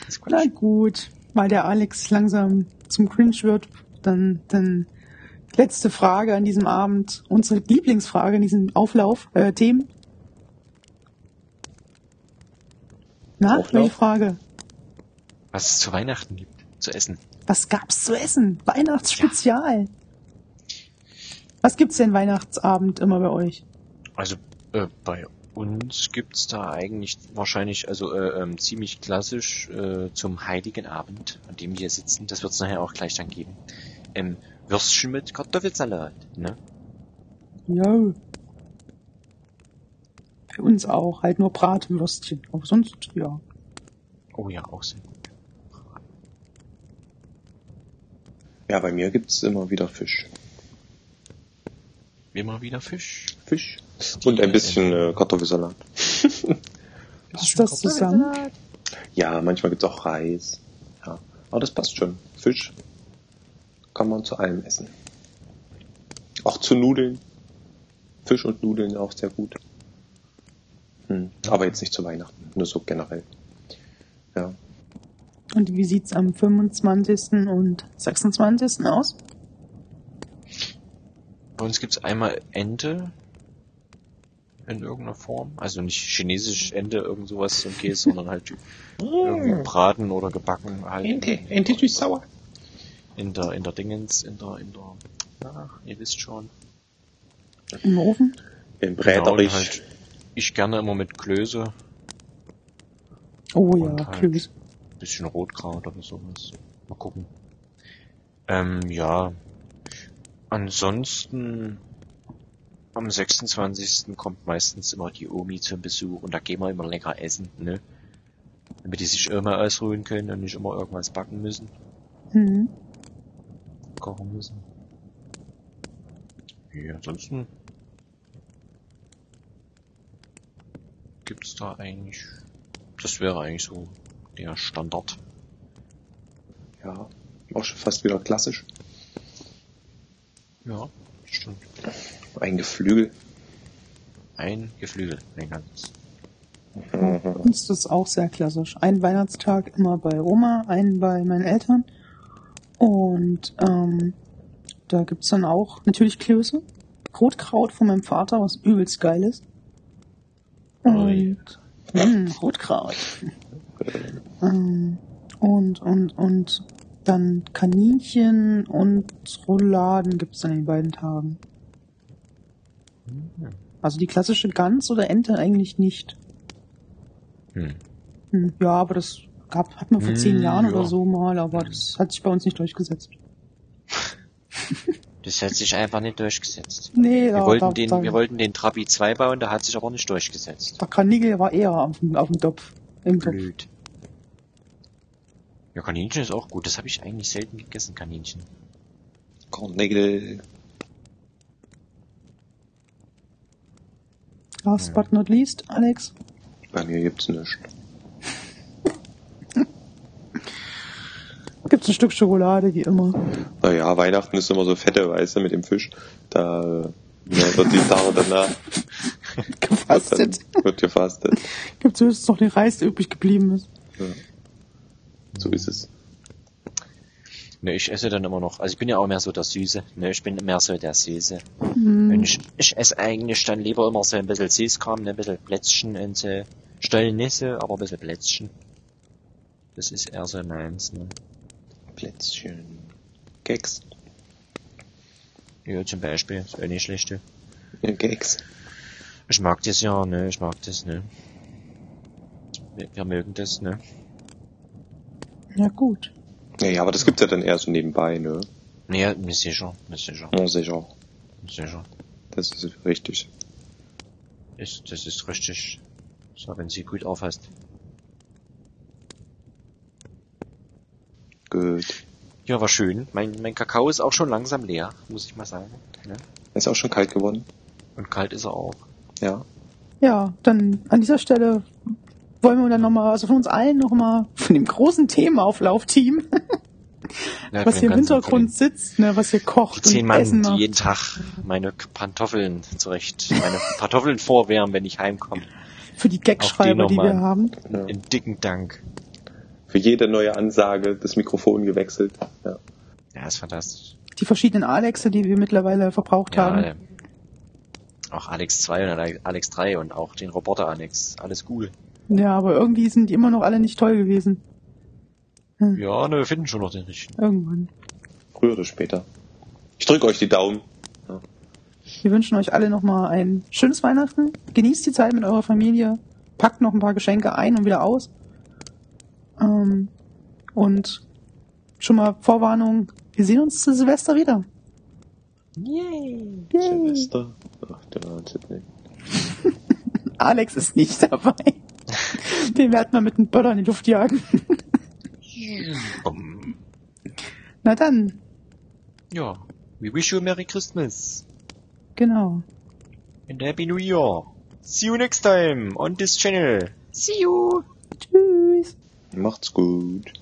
Das ist Na Quatsch. gut, weil der Alex langsam zum Cringe wird, dann, dann letzte Frage an diesem Abend, unsere Lieblingsfrage in diesem Auflauf, äh, Themen. Na, Auflauf? welche Frage? Was es zu Weihnachten gibt, zu essen. Was gab's zu essen? Weihnachtsspezial. Was gibt's denn Weihnachtsabend immer bei euch? Also äh, bei uns gibt's da eigentlich wahrscheinlich also äh, ähm, ziemlich klassisch äh, zum Heiligen Abend, an dem wir sitzen. Das wird's nachher auch gleich dann geben. Ähm, Würstchen mit Kartoffelsalat, ne? Ja. Für uns auch, halt nur Bratwürstchen. Aber sonst, ja. Oh ja, auch sehr gut. Ja, bei mir gibt's immer wieder Fisch. Immer wieder Fisch. Fisch. Und ein bisschen äh, Kartoffelsalat. Passt das zusammen? Ja, manchmal gibt's auch Reis. Ja, aber das passt schon. Fisch kann man zu allem essen. Auch zu Nudeln. Fisch und Nudeln auch sehr gut. Hm. Aber jetzt nicht zu Weihnachten, nur so generell. Ja. Und wie sieht's am 25. und 26. aus? Bei uns gibt's einmal Ente in irgendeiner Form. Also nicht chinesisch Ente, irgend sowas zum Käse, sondern halt irgendwie braten oder gebacken halt. Ente süß sauer. In der, in der Dingens, in der, in der, ach, ihr wisst schon. Im Ofen? Im Genau, Bräterich. halt, ich gerne immer mit Klöße, Oh ja, halt- Klöß. Bisschen Rotkraut oder sowas. Mal gucken. Ähm, ja. Ansonsten am 26. kommt meistens immer die Omi zum Besuch und da gehen wir immer lecker essen, ne? Damit die sich immer ausruhen können und nicht immer irgendwas backen müssen, Mhm. kochen müssen. Ja, ansonsten gibt's da eigentlich, das wäre eigentlich so der Standard. Ja, auch schon fast wieder klassisch. Ja, stimmt. Ein Geflügel. Ein Geflügel, ein ganzes. Uns ist das auch sehr klassisch. Ein Weihnachtstag immer bei Oma, einen bei meinen Eltern. Und ähm, da gibt's dann auch natürlich Klöße. Rotkraut von meinem Vater, was übelst geil ist. Und mh, Rotkraut. Ähm, und, und, und dann Kaninchen und Rouladen gibt's dann in den beiden Tagen. Also die klassische Gans oder Ente eigentlich nicht. Hm. Hm, Ja, aber das gab, hat man vor zehn Hm, Jahren ja. oder so mal, aber das hat sich bei uns nicht durchgesetzt. Das hat sich einfach nicht durchgesetzt. Nee, Wir da, wollten da, den, da, wir wollten den Trabi 2 bauen, der hat sich aber nicht durchgesetzt. der Karnigel war eher auf dem, auf dem Topf. Im Topf. Ja, Kaninchen ist auch gut. Das habe ich eigentlich selten gegessen, Kaninchen. Kornigel. Last but not least, Alex. Bei mir gibt's nichts. Gibt's ein Stück Schokolade, wie immer. Naja, Weihnachten ist immer so fette Weiße mit dem Fisch. Da ja, wird die Tage danach Gefastet. dann wird gefastet. Gibt's höchstens noch den Reis, der übrig geblieben ist. Ja. So ist es. Ne, ich esse dann immer noch. Also ich bin ja auch mehr so der Süße. Ne, ich bin mehr so der Süße. Hm, Und ich, ich esse eigentlich dann lieber immer so ein bisschen Süßkram, ne, ein bisschen Plätzchen und so. Stollenisse, aber ein bisschen Plätzchen. Das ist eher so meins, ne. Plätzchen. Keks. Ja, zum Beispiel. Ist auch nicht schlecht. ja. Ja, Keks. Ich mag das ja, ne, ich mag das, ne. Wir, wir mögen das, ne. Ja gut. Naja, aber das gibt's ja dann eher so nebenbei, ne? Ja, mir sicher, mir sicher, Ja, sicher. mir sicher. Das ist richtig. Ist, das ist richtig. So, wenn sie gut aufhast. Gut. Ja, war schön. Mein, mein Kakao ist auch schon langsam leer, muss ich mal sagen. Ne? Ist auch schon kalt geworden. Und kalt ist er auch. Ja. Ja, dann an dieser Stelle wollen wir dann nochmal, also von uns allen nochmal, von dem großen Themenauflauf-Team, Ja, was hier im Hintergrund sitzt, ne, was hier Die kocht zehn und Mann, Essen die jeden Tag meine Pantoffeln zurecht, meine Pantoffeln vorwärmen, wenn ich heimkomme. Für die Gagschreiber, die die wir haben. ja. Dicken Dank. Für jede neue Ansage das Mikrofon gewechselt. Ja. Ja, ist fantastisch. Die verschiedenen Alexe, die wir mittlerweile verbraucht Ja, haben. äh, auch Alex 2 und Ale- Alex 3 und auch den Roboter Alex. Alles cool. Ja, aber irgendwie sind die immer noch alle nicht toll gewesen. Ja, ne, wir finden schon noch den richtigen. Irgendwann. Früher oder später. Ich drücke euch die Daumen. Wir wünschen euch alle nochmal ein schönes Weihnachten. Genießt die Zeit mit eurer Familie. Packt noch ein paar Geschenke ein und wieder aus. Ähm, und schon mal Vorwarnung, wir sehen uns zu Silvester wieder. Yay! Yay. Silvester. Ach, der Wahnsinn. Alex ist nicht dabei. Den werden wir mit einem Böller in die Luft jagen. Um, Na dann, ja. We wish you a Merry Christmas genau. and a Happy New Year. See you next time on this channel. See you! Tschüss. Macht's gut.